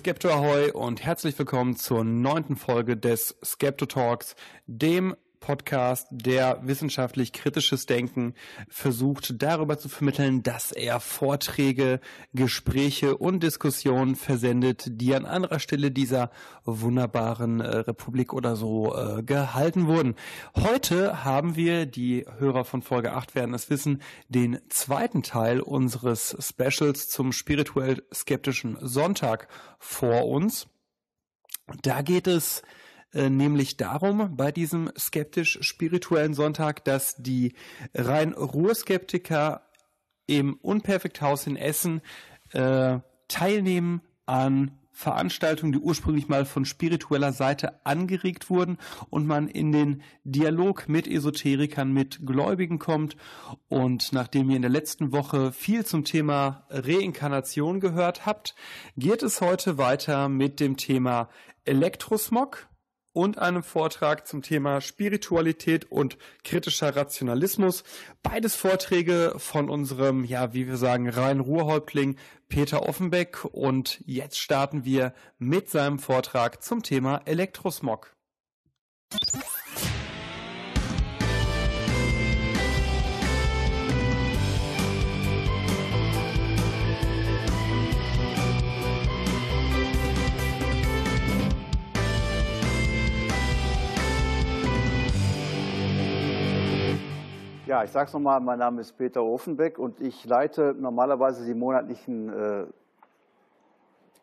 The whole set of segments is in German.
Skepto Ahoy und herzlich willkommen zur neunten Folge des Skepto Talks, dem Podcast, der wissenschaftlich kritisches Denken versucht darüber zu vermitteln, dass er Vorträge, Gespräche und Diskussionen versendet, die an anderer Stelle dieser wunderbaren äh, Republik oder so äh, gehalten wurden. Heute haben wir, die Hörer von Folge 8 werden es wissen, den zweiten Teil unseres Specials zum spirituell skeptischen Sonntag vor uns. Da geht es nämlich darum bei diesem skeptisch-spirituellen Sonntag, dass die rein Ruhrskeptiker im Unperfekthaus in Essen äh, teilnehmen an Veranstaltungen, die ursprünglich mal von spiritueller Seite angeregt wurden und man in den Dialog mit Esoterikern, mit Gläubigen kommt. Und nachdem ihr in der letzten Woche viel zum Thema Reinkarnation gehört habt, geht es heute weiter mit dem Thema Elektrosmog und einem Vortrag zum Thema Spiritualität und kritischer Rationalismus. Beides Vorträge von unserem, ja, wie wir sagen, Rhein-Ruhr-Häuptling Peter Offenbeck. Und jetzt starten wir mit seinem Vortrag zum Thema Elektrosmog. Ja, ich sage es nochmal, mein Name ist Peter Ofenbeck und ich leite normalerweise die monatlichen äh,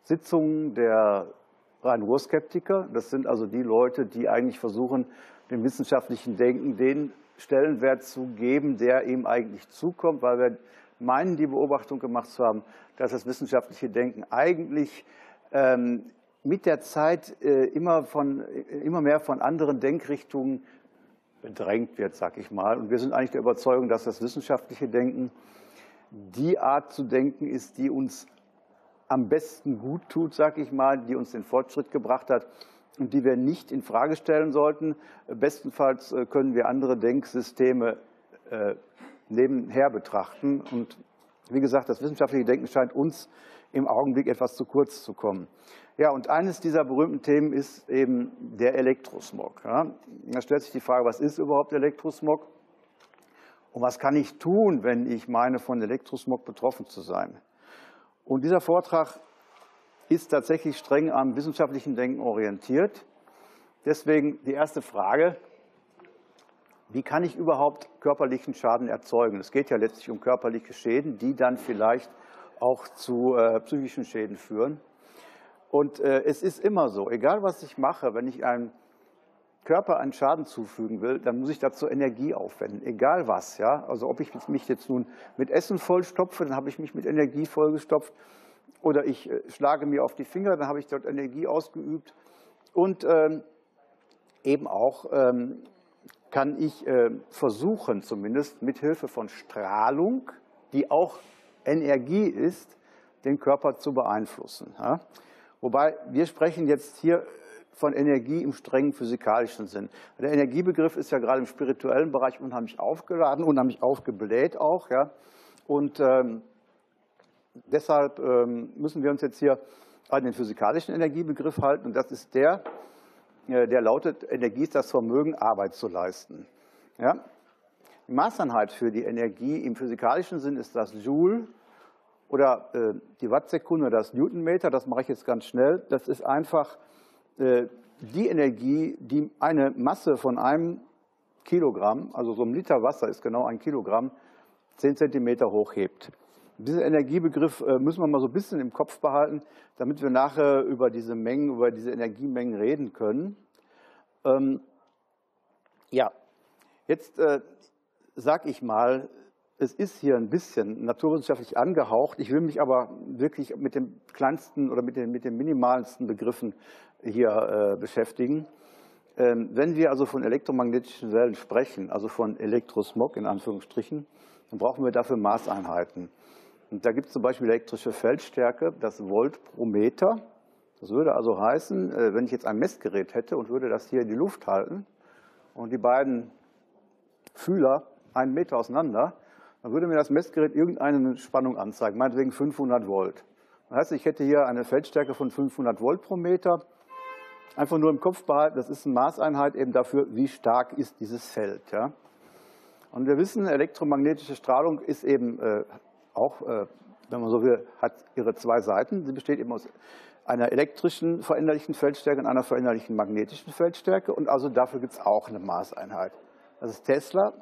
Sitzungen der Rhein-Ruhr-Skeptiker. Das sind also die Leute, die eigentlich versuchen, dem wissenschaftlichen Denken den Stellenwert zu geben, der ihm eigentlich zukommt, weil wir meinen, die Beobachtung gemacht zu haben, dass das wissenschaftliche Denken eigentlich ähm, mit der Zeit äh, immer, von, immer mehr von anderen Denkrichtungen bedrängt wird, sag ich mal. Und wir sind eigentlich der Überzeugung, dass das wissenschaftliche Denken die Art zu denken ist, die uns am besten gut tut, sag ich mal, die uns den Fortschritt gebracht hat und die wir nicht in Frage stellen sollten. Bestenfalls äh, können wir andere Denksysteme äh, nebenher betrachten. Und wie gesagt, das wissenschaftliche Denken scheint uns im Augenblick etwas zu kurz zu kommen. Ja, und eines dieser berühmten Themen ist eben der Elektrosmog. Ja, da stellt sich die Frage, was ist überhaupt Elektrosmog? Und was kann ich tun, wenn ich meine, von Elektrosmog betroffen zu sein? Und dieser Vortrag ist tatsächlich streng am wissenschaftlichen Denken orientiert. Deswegen die erste Frage, wie kann ich überhaupt körperlichen Schaden erzeugen? Es geht ja letztlich um körperliche Schäden, die dann vielleicht auch zu äh, psychischen Schäden führen. Und äh, es ist immer so, egal was ich mache, wenn ich einem Körper einen Schaden zufügen will, dann muss ich dazu Energie aufwenden, egal was. Ja? Also ob ich mich jetzt nun mit Essen vollstopfe, dann habe ich mich mit Energie vollgestopft. Oder ich äh, schlage mir auf die Finger, dann habe ich dort Energie ausgeübt. Und ähm, eben auch ähm, kann ich äh, versuchen, zumindest mit Hilfe von Strahlung, die auch Energie ist, den Körper zu beeinflussen. Ja? Wobei wir sprechen jetzt hier von Energie im strengen physikalischen Sinn. Der Energiebegriff ist ja gerade im spirituellen Bereich unheimlich aufgeladen, unheimlich aufgebläht auch. Ja? Und ähm, deshalb ähm, müssen wir uns jetzt hier an den physikalischen Energiebegriff halten. Und das ist der, äh, der lautet, Energie ist das Vermögen, Arbeit zu leisten. Ja? Die Maßeinheit für die Energie im physikalischen Sinn ist das Joule oder äh, die Wattsekunde, das Newtonmeter, das mache ich jetzt ganz schnell. Das ist einfach äh, die Energie, die eine Masse von einem Kilogramm, also so ein Liter Wasser ist genau ein Kilogramm, zehn Zentimeter hochhebt. Diesen Energiebegriff äh, müssen wir mal so ein bisschen im Kopf behalten, damit wir nachher über diese Mengen, über diese Energiemengen reden können. Ähm, ja, jetzt äh, sage ich mal, es ist hier ein bisschen naturwissenschaftlich angehaucht. Ich will mich aber wirklich mit dem kleinsten oder mit den, mit den minimalsten Begriffen hier äh, beschäftigen. Ähm, wenn wir also von elektromagnetischen Wellen sprechen, also von Elektrosmog in Anführungsstrichen, dann brauchen wir dafür Maßeinheiten. Und da gibt es zum Beispiel elektrische Feldstärke, das Volt pro Meter. Das würde also heißen, äh, wenn ich jetzt ein Messgerät hätte und würde das hier in die Luft halten und die beiden Fühler einen Meter auseinander, dann würde mir das Messgerät irgendeine Spannung anzeigen, meinetwegen 500 Volt. Das heißt, ich hätte hier eine Feldstärke von 500 Volt pro Meter. Einfach nur im Kopf behalten, das ist eine Maßeinheit eben dafür, wie stark ist dieses Feld. Ja? Und wir wissen, elektromagnetische Strahlung ist eben äh, auch, äh, wenn man so will, hat ihre zwei Seiten. Sie besteht eben aus einer elektrischen veränderlichen Feldstärke und einer veränderlichen magnetischen Feldstärke. Und also dafür gibt es auch eine Maßeinheit. Das ist Tesla.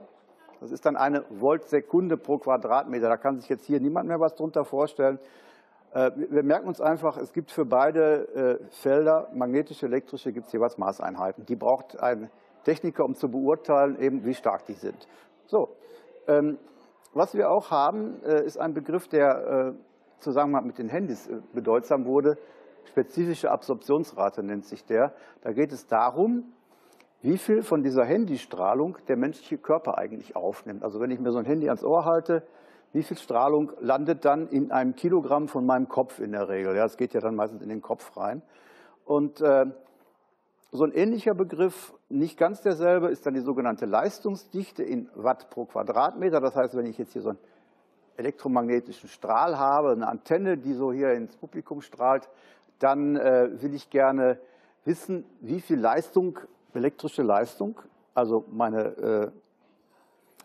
Das ist dann eine Voltsekunde pro Quadratmeter. Da kann sich jetzt hier niemand mehr was drunter vorstellen. Äh, wir merken uns einfach, es gibt für beide äh, Felder, magnetische, elektrische, gibt es jeweils Maßeinheiten. Die braucht ein Techniker, um zu beurteilen, eben wie stark die sind. So, ähm, was wir auch haben, äh, ist ein Begriff, der zusammen mit den Handys bedeutsam wurde. Spezifische Absorptionsrate nennt sich der. Da geht es darum, wie viel von dieser Handystrahlung der menschliche Körper eigentlich aufnimmt. Also wenn ich mir so ein Handy ans Ohr halte, wie viel Strahlung landet dann in einem Kilogramm von meinem Kopf in der Regel? Ja, das geht ja dann meistens in den Kopf rein. Und äh, so ein ähnlicher Begriff, nicht ganz derselbe, ist dann die sogenannte Leistungsdichte in Watt pro Quadratmeter. Das heißt, wenn ich jetzt hier so einen elektromagnetischen Strahl habe, eine Antenne, die so hier ins Publikum strahlt, dann äh, will ich gerne wissen, wie viel Leistung, elektrische Leistung, also meine, äh,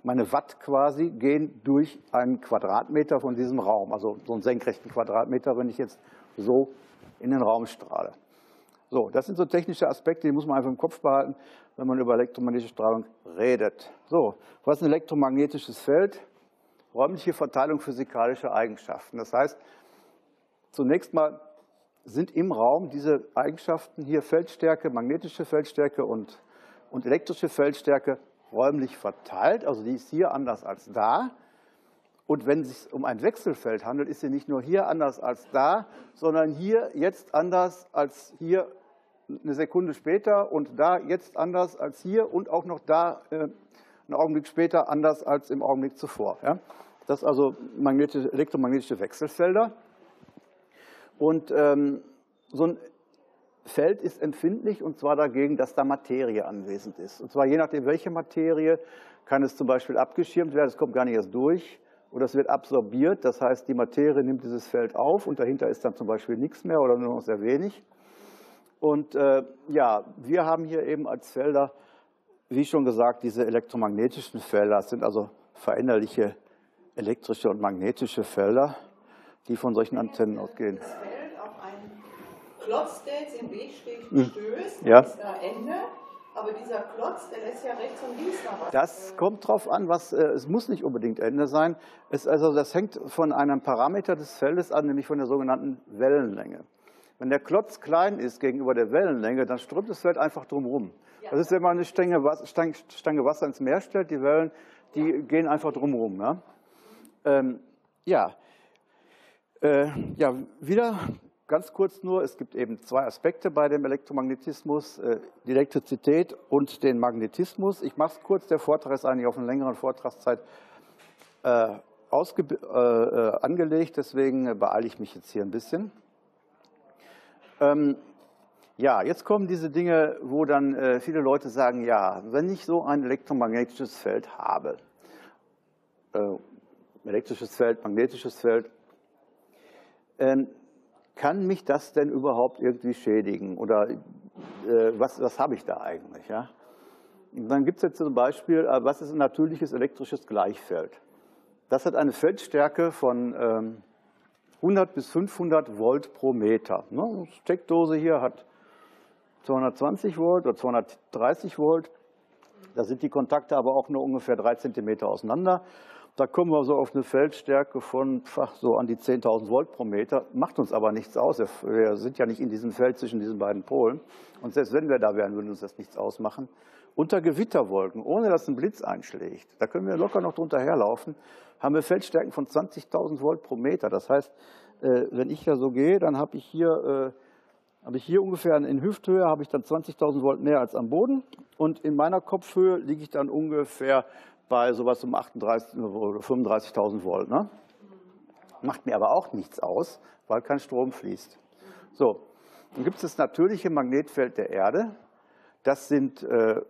meine Watt quasi, gehen durch einen Quadratmeter von diesem Raum, also so einen senkrechten Quadratmeter, wenn ich jetzt so in den Raum strahle. So, das sind so technische Aspekte, die muss man einfach im Kopf behalten, wenn man über elektromagnetische Strahlung redet. So, was ist ein elektromagnetisches Feld? Räumliche Verteilung physikalischer Eigenschaften. Das heißt, zunächst mal sind im Raum diese Eigenschaften hier Feldstärke, magnetische Feldstärke und, und elektrische Feldstärke räumlich verteilt. Also die ist hier anders als da. Und wenn es sich um ein Wechselfeld handelt, ist sie nicht nur hier anders als da, sondern hier jetzt anders als hier eine Sekunde später und da jetzt anders als hier und auch noch da äh, einen Augenblick später anders als im Augenblick zuvor. Ja? Das sind also magnetische, elektromagnetische Wechselfelder. Und ähm, so ein Feld ist empfindlich und zwar dagegen, dass da Materie anwesend ist. Und zwar je nachdem, welche Materie, kann es zum Beispiel abgeschirmt werden, es kommt gar nicht erst durch, oder es wird absorbiert, das heißt, die Materie nimmt dieses Feld auf und dahinter ist dann zum Beispiel nichts mehr oder nur noch sehr wenig. Und äh, ja, wir haben hier eben als Felder, wie schon gesagt, diese elektromagnetischen Felder. Das sind also veränderliche elektrische und magnetische Felder, die von solchen Antennen ausgehen. Klotz, der jetzt im Weg steht, hm. stößt, ja. ist da Ende. Aber dieser Klotz, der lässt ja rechts und links noch was. Das kommt drauf an, was, äh, es muss nicht unbedingt Ende sein. Es, also das hängt von einem Parameter des Feldes an, nämlich von der sogenannten Wellenlänge. Wenn der Klotz klein ist gegenüber der Wellenlänge, dann strömt das Feld einfach drumherum. Ja. Das ist, wenn man eine Stange, Stange, Wasser ins Meer stellt, die Wellen, die gehen einfach drumherum. Ja, ähm, ja. Äh, ja, wieder Ganz kurz nur, es gibt eben zwei Aspekte bei dem Elektromagnetismus, äh, die Elektrizität und den Magnetismus. Ich mache es kurz, der Vortrag ist eigentlich auf eine längere Vortragszeit äh, ausge, äh, angelegt, deswegen beeile ich mich jetzt hier ein bisschen. Ähm, ja, jetzt kommen diese Dinge, wo dann viele Leute sagen, ja, wenn ich so ein elektromagnetisches Feld habe, elektrisches Feld, magnetisches Feld, ähm, kann mich das denn überhaupt irgendwie schädigen? Oder äh, was, was habe ich da eigentlich? Ja? Und dann gibt es jetzt zum Beispiel, äh, was ist ein natürliches elektrisches Gleichfeld? Das hat eine Feldstärke von ähm, 100 bis 500 Volt pro Meter. Ne? Steckdose hier hat 220 Volt oder 230 Volt. Da sind die Kontakte aber auch nur ungefähr drei Zentimeter auseinander. Da kommen wir so auf eine Feldstärke von so an die 10.000 Volt pro Meter. Macht uns aber nichts aus. Wir sind ja nicht in diesem Feld zwischen diesen beiden Polen. Und selbst wenn wir da wären, würde uns das nichts ausmachen. Unter Gewitterwolken, ohne dass ein Blitz einschlägt, da können wir locker noch drunter herlaufen, haben wir Feldstärken von 20.000 Volt pro Meter. Das heißt, äh, wenn ich da so gehe, dann habe ich hier äh, habe ich hier ungefähr in Hüfthöhe habe ich dann 20.000 Volt mehr als am Boden und in meiner Kopfhöhe liege ich dann ungefähr bei sowas um 38 oder 35.000 Volt. Ne? Macht mir aber auch nichts aus, weil kein Strom fließt. So, dann gibt es das natürliche Magnetfeld der Erde. Das sind äh,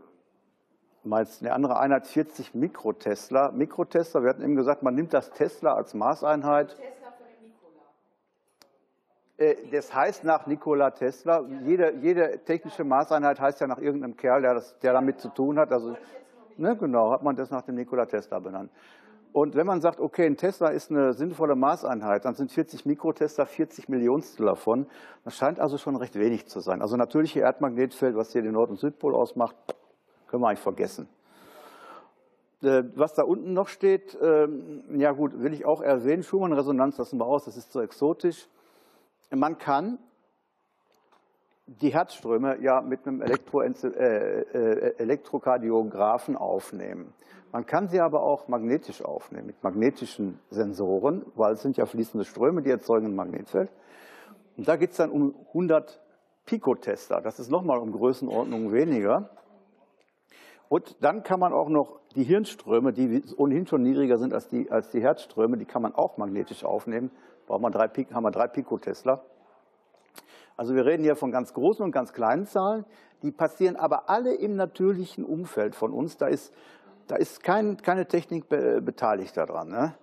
meist eine andere Einheit 40 Mikrotesla. Mikrotesla, wir hatten eben gesagt, man nimmt das Tesla als Maßeinheit. Tesla Nikola. Äh, das heißt nach Nikola Tesla. Jede, jede technische Maßeinheit heißt ja nach irgendeinem Kerl, der, das, der damit zu tun hat. Also, ne, genau, hat man das nach dem Nikola Tesla benannt. Und wenn man sagt, okay, ein Tesla ist eine sinnvolle Maßeinheit, dann sind 40 Mikrotesla 40 Millionstel davon. Das scheint also schon recht wenig zu sein. Also natürliche Erdmagnetfeld, was hier den Nord- und Südpol ausmacht, können wir eigentlich vergessen. Äh, was da unten noch steht, ähm, ja gut, will ich auch erwähnen, Schumann-Resonanz lassen wir aus, das ist so exotisch. Man kann die Herzströme ja mit einem Elektro äh, äh, Elektrokardiographen aufnehmen. Man kann sie aber auch magnetisch aufnehmen, mit magnetischen Sensoren, weil es sind ja fließende Ströme, die erzeugen ein Magnetfeld. Und da geht es dann um 100 Pikotester. Das ist nochmal um Größenordnung weniger. Und dann kann man auch noch die Hirnströme, die ohnehin schon niedriger sind als die, als die Herzströme, die kann man auch magnetisch aufnehmen. Braucht man drei, haben wir drei Pikotesla. Also wir reden hier von ganz großen und ganz kleinen Zahlen. Die passieren aber alle im natürlichen Umfeld von uns. Da ist, da ist kein, keine Technik be beteiligt daran. Ne?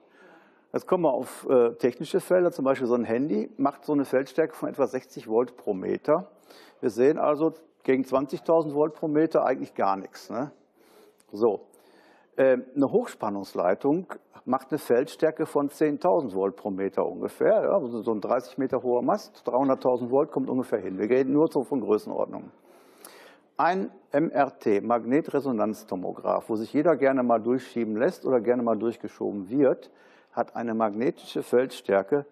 Jetzt kommen wir auf äh, technische Felder, zum Beispiel so ein Handy macht so eine Feldstärke von etwa 60 Volt pro Meter. Wir sehen also gegen 20.000 Volt pro Meter eigentlich gar nichts. Ne? So, ähm, eine Hochspannungsleitung macht eine Feldstärke von 10.000 Volt pro Meter ungefähr. Ja, also so ein 30 Meter hoher Mast, 300.000 Volt kommt ungefähr hin. Wir reden nur so von Größenordnungen. Ein MRT, Magnetresonanztomograph, wo sich jeder gerne mal durchschieben lässt oder gerne mal durchgeschoben wird, hat eine magnetische Feldstärke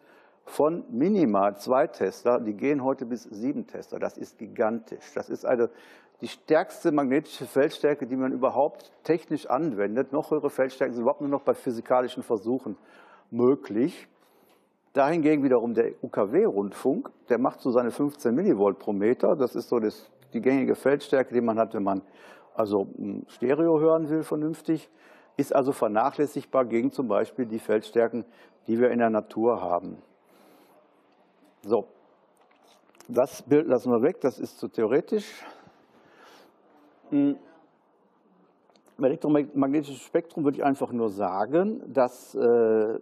von minimal zwei Tesla. Die gehen heute bis sieben Tesla. Das ist gigantisch. Das ist eine die stärkste magnetische Feldstärke, die man überhaupt technisch anwendet. Noch höhere Feldstärken sind überhaupt nur noch bei physikalischen Versuchen möglich. Dahingegen wiederum der UKW-Rundfunk, der macht so seine 15 Millivolt pro Meter. Das ist so das, die gängige Feldstärke, die man hat, wenn man also hm, Stereo hören will vernünftig. Ist also vernachlässigbar gegen zum Beispiel die Feldstärken, die wir in der Natur haben. So, das Bild lassen wir weg, das ist zu theoretisch. Im elektromagnetischen Spektrum würde ich einfach nur sagen, dass äh,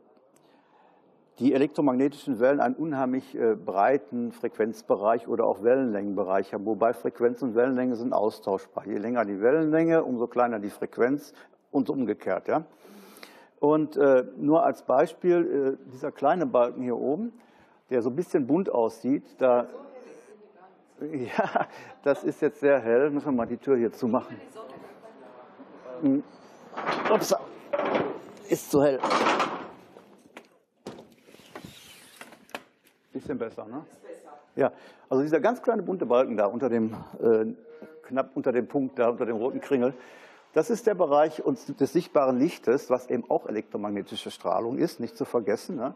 die elektromagnetischen Wellen einen unheimlich äh, breiten Frequenzbereich oder auch Wellenlängenbereich haben, wobei Frequenz und Wellenlänge sind austauschbar. Je länger die Wellenlänge, umso kleiner die Frequenz und umgekehrt. Ja? Und äh, nur als Beispiel, dieser kleine Balken hier oben, der so ein bisschen bunt aussieht, da ja, das ist jetzt sehr hell. Müssen wir mal die Tür hier zumachen. Hm. Ups, ist zu hell. Bisschen besser, ne? Ja, also dieser ganz kleine bunte Balken da unter dem, äh, knapp unter dem Punkt da, unter dem roten Kringel, das ist der Bereich des sichtbaren Lichtes, was eben auch elektromagnetische Strahlung ist, nicht zu vergessen. Ne?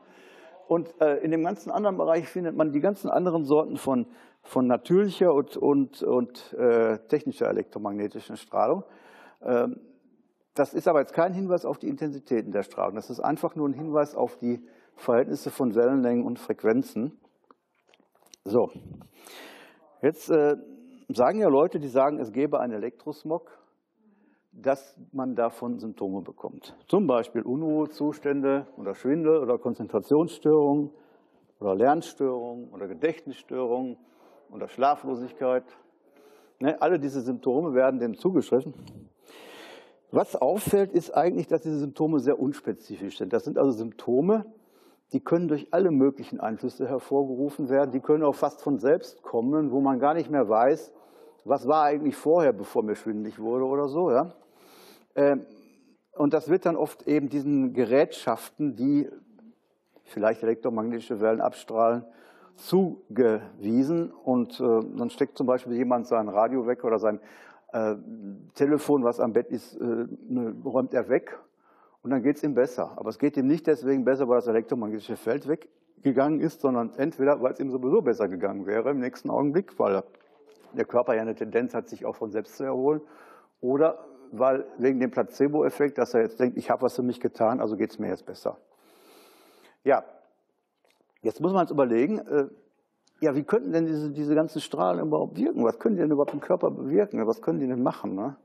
Und äh, in dem ganzen anderen Bereich findet man die ganzen anderen Sorten von, von natürlicher und, und, und äh, technischer elektromagnetischen Strahlung. Ähm, das ist aber jetzt kein Hinweis auf die Intensitäten der Strahlung. Das ist einfach nur ein Hinweis auf die Verhältnisse von Wellenlängen und Frequenzen. So, jetzt äh, sagen ja Leute, die sagen, es gäbe einen Elektrosmog dass man davon Symptome bekommt. Zum Beispiel Unruhezustände oder Schwindel oder Konzentrationsstörungen oder Lernstörungen oder Gedächtnisstörungen oder Schlaflosigkeit. Ne, alle diese Symptome werden dem zugeschrieben. Was auffällt, ist eigentlich, dass diese Symptome sehr unspezifisch sind. Das sind also Symptome, die können durch alle möglichen Einflüsse hervorgerufen werden. Die können auch fast von selbst kommen, wo man gar nicht mehr weiß, was war eigentlich vorher, bevor mir schwindelig wurde oder so. Ja? Ähm, und das wird dann oft eben diesen Gerätschaften, die vielleicht elektromagnetische Wellen abstrahlen, zugewiesen. Und äh, dann steckt zum Beispiel jemand sein Radio weg oder sein äh, Telefon, was am Bett ist, äh, ne, räumt er weg und dann geht es ihm besser. Aber es geht ihm nicht deswegen besser, weil das elektromagnetische Feld weggegangen ist, sondern entweder, weil es ihm sowieso besser gegangen wäre im nächsten Augenblick, weil der Körper ja eine Tendenz hat, sich auch von selbst zu erholen, oder weil wegen dem Placebo-Effekt, dass er jetzt denkt, ich habe was für mich getan, also geht es mir jetzt besser. Ja, jetzt muss man uns überlegen, äh, ja, wie könnten denn diese, diese ganzen Strahlen überhaupt wirken? Was können die denn überhaupt im Körper bewirken? Was können die denn machen? Ne?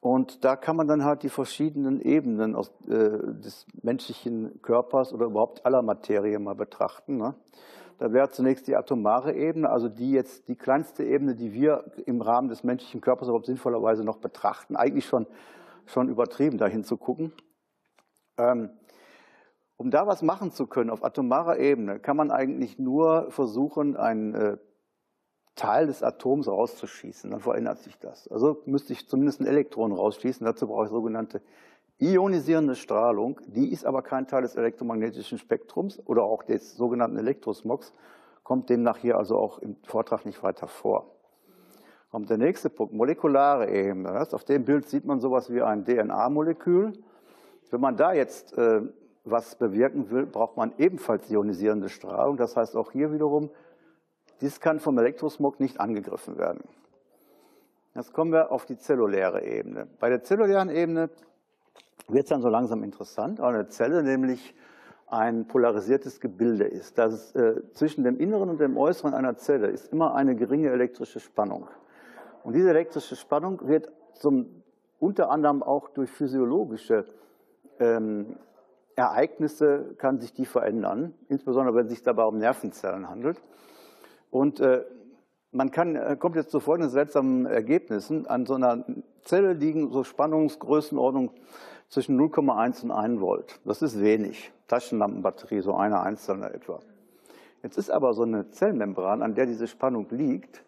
Und da kann man dann halt die verschiedenen Ebenen aus, äh, des menschlichen Körpers oder überhaupt aller Materie mal betrachten. Ne? Da wäre zunächst die atomare Ebene, also die jetzt die kleinste Ebene, die wir im Rahmen des menschlichen Körpers überhaupt sinnvollerweise noch betrachten. Eigentlich schon, schon übertrieben, dahin zu gucken. Ähm, um da was machen zu können auf atomarer Ebene, kann man eigentlich nur versuchen, einen äh, Teil des Atoms rauszuschießen. Dann verändert sich das. Also müsste ich zumindest ein Elektron rausschießen. Dazu brauche ich sogenannte ionisierende Strahlung. Die ist aber kein Teil des elektromagnetischen Spektrums oder auch des sogenannten Elektrosmogs. Kommt demnach hier also auch im Vortrag nicht weiter vor. Kommt der nächste Punkt, molekulare Ebene. Auf dem Bild sieht man sowas wie ein DNA-Molekül. Wenn man da jetzt äh, was bewirken will, braucht man ebenfalls ionisierende Strahlung. Das heißt auch hier wiederum dies kann vom Elektrosmog nicht angegriffen werden. Jetzt kommen wir auf die zelluläre Ebene. Bei der zellulären Ebene wird es dann so langsam interessant, weil eine Zelle nämlich ein polarisiertes Gebilde ist. Das äh, zwischen dem Inneren und dem Äußeren einer Zelle ist immer eine geringe elektrische Spannung. Und diese elektrische Spannung wird zum, unter anderem auch durch physiologische ähm, Ereignisse kann sich die verändern, insbesondere wenn es sich dabei um Nervenzellen handelt. Und äh, man kann, äh, kommt jetzt zu folgenden seltsamen Ergebnissen. An so einer Zelle liegen so Spannungsgrößenordnung zwischen 0,1 und 1 Volt. Das ist wenig. Taschenlampenbatterie, so eine einzelne etwa. Jetzt ist aber so eine Zellmembran, an der diese Spannung liegt,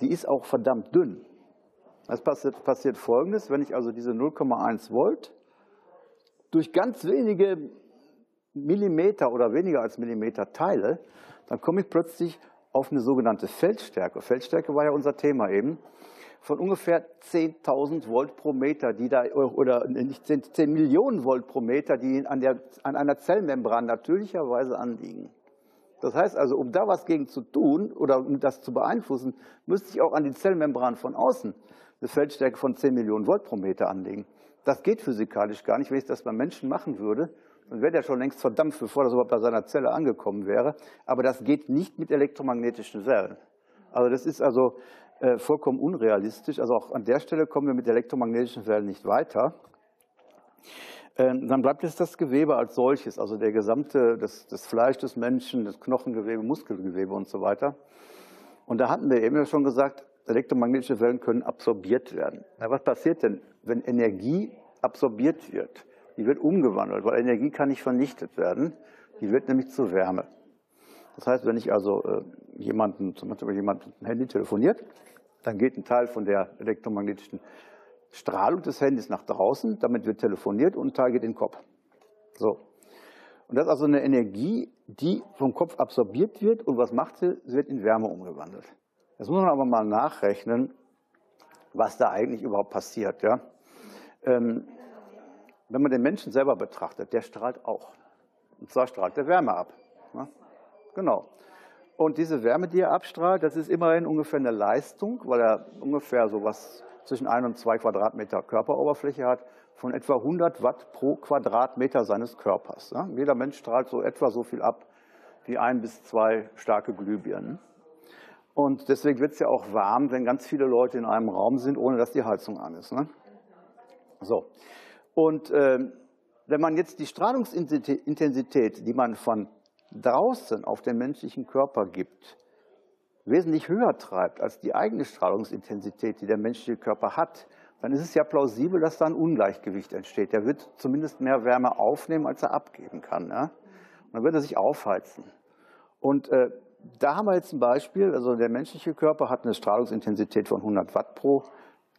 die ist auch verdammt dünn. Es passiert, passiert Folgendes, wenn ich also diese 0,1 Volt durch ganz wenige Millimeter oder weniger als Millimeter teile, dann komme ich plötzlich auf eine sogenannte Feldstärke. Feldstärke war ja unser Thema eben von ungefähr 10.000 Volt pro Meter, die da, oder nicht 10, 10 Millionen Volt pro Meter, die an, der, an einer Zellmembran natürlicherweise anliegen. Das heißt also, um da was gegen zu tun oder um das zu beeinflussen, müsste ich auch an die Zellmembran von außen eine Feldstärke von 10 Millionen Volt pro Meter anlegen. Das geht physikalisch gar nicht. Wenn ich das beim Menschen machen würde, dann wäre der schon längst verdampft, bevor das überhaupt bei seiner Zelle angekommen wäre. Aber das geht nicht mit elektromagnetischen Wellen. Also das ist also äh, vollkommen unrealistisch. Also auch an der Stelle kommen wir mit elektromagnetischen Wellen nicht weiter. Ähm, dann bleibt jetzt das Gewebe als solches, also der gesamte, das, das Fleisch des Menschen, das Knochengewebe, Muskelgewebe und so weiter. Und da hatten wir eben ja schon gesagt, elektromagnetische Wellen können absorbiert werden. Na, was passiert denn, wenn Energie absorbiert wird? Die wird umgewandelt, weil Energie kann nicht vernichtet werden. Die wird nämlich zu Wärme. Das heißt, wenn ich also äh, jemanden, zum Beispiel jemand mit dem Handy telefoniert, dann geht ein Teil von der elektromagnetischen Strahlung des Handys nach draußen, damit wird telefoniert und ein Teil geht in den Kopf. So. Und das ist also eine Energie, die vom Kopf absorbiert wird und was macht sie? Sie wird in Wärme umgewandelt. Jetzt muss man aber mal nachrechnen, was da eigentlich überhaupt passiert. Ja? Ähm, wenn man den Menschen selber betrachtet, der strahlt auch. Und zwar strahlt er Wärme ab. Ja? Genau. Und diese Wärme, die er abstrahlt, das ist immerhin ungefähr eine Leistung, weil er ungefähr so was zwischen ein und zwei Quadratmeter Körperoberfläche hat, von etwa 100 Watt pro Quadratmeter seines Körpers. Ja? Jeder Mensch strahlt so etwa so viel ab wie ein bis zwei starke Glühbirnen. Und deswegen wird es ja auch warm, wenn ganz viele Leute in einem Raum sind, ohne dass die Heizung an ist. Ne? So. Und äh, wenn man jetzt die Strahlungsintensität, die man von draußen auf den menschlichen Körper gibt, wesentlich höher treibt als die eigene Strahlungsintensität, die der menschliche Körper hat, dann ist es ja plausibel, dass da ein Ungleichgewicht entsteht. Der wird zumindest mehr Wärme aufnehmen, als er abgeben kann. Ja? Und dann wird er sich aufheizen. Und äh, da haben wir jetzt ein Beispiel, also der menschliche Körper hat eine Strahlungsintensität von 100 Watt pro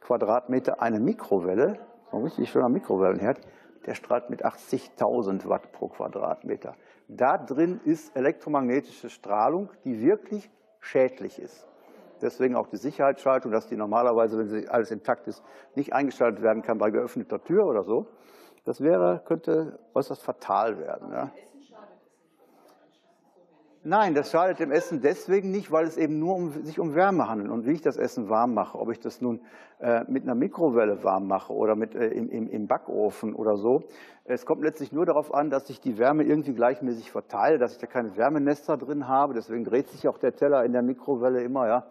Quadratmeter. Eine Mikrowelle, so ein richtig schöner Mikrowellenherd, der strahlt mit 80.000 Watt pro Quadratmeter. Da drin ist elektromagnetische Strahlung, die wirklich schädlich ist. Deswegen auch die Sicherheitsschaltung, dass die normalerweise, wenn alles intakt ist, nicht eingeschaltet werden kann bei geöffneter Tür oder so. Das wäre, könnte äußerst fatal werden. Ja. Nein, das schadet dem Essen deswegen nicht, weil es eben nur um, sich um Wärme handelt und wie ich das Essen warm mache. Ob ich das nun äh, mit einer Mikrowelle warm mache oder mit, äh, im, im, im, Backofen oder so. Es kommt letztlich nur darauf an, dass ich die Wärme irgendwie gleichmäßig verteile, dass ich da keine Wärmenester drin habe. Deswegen dreht sich auch der Teller in der Mikrowelle immer. Ja.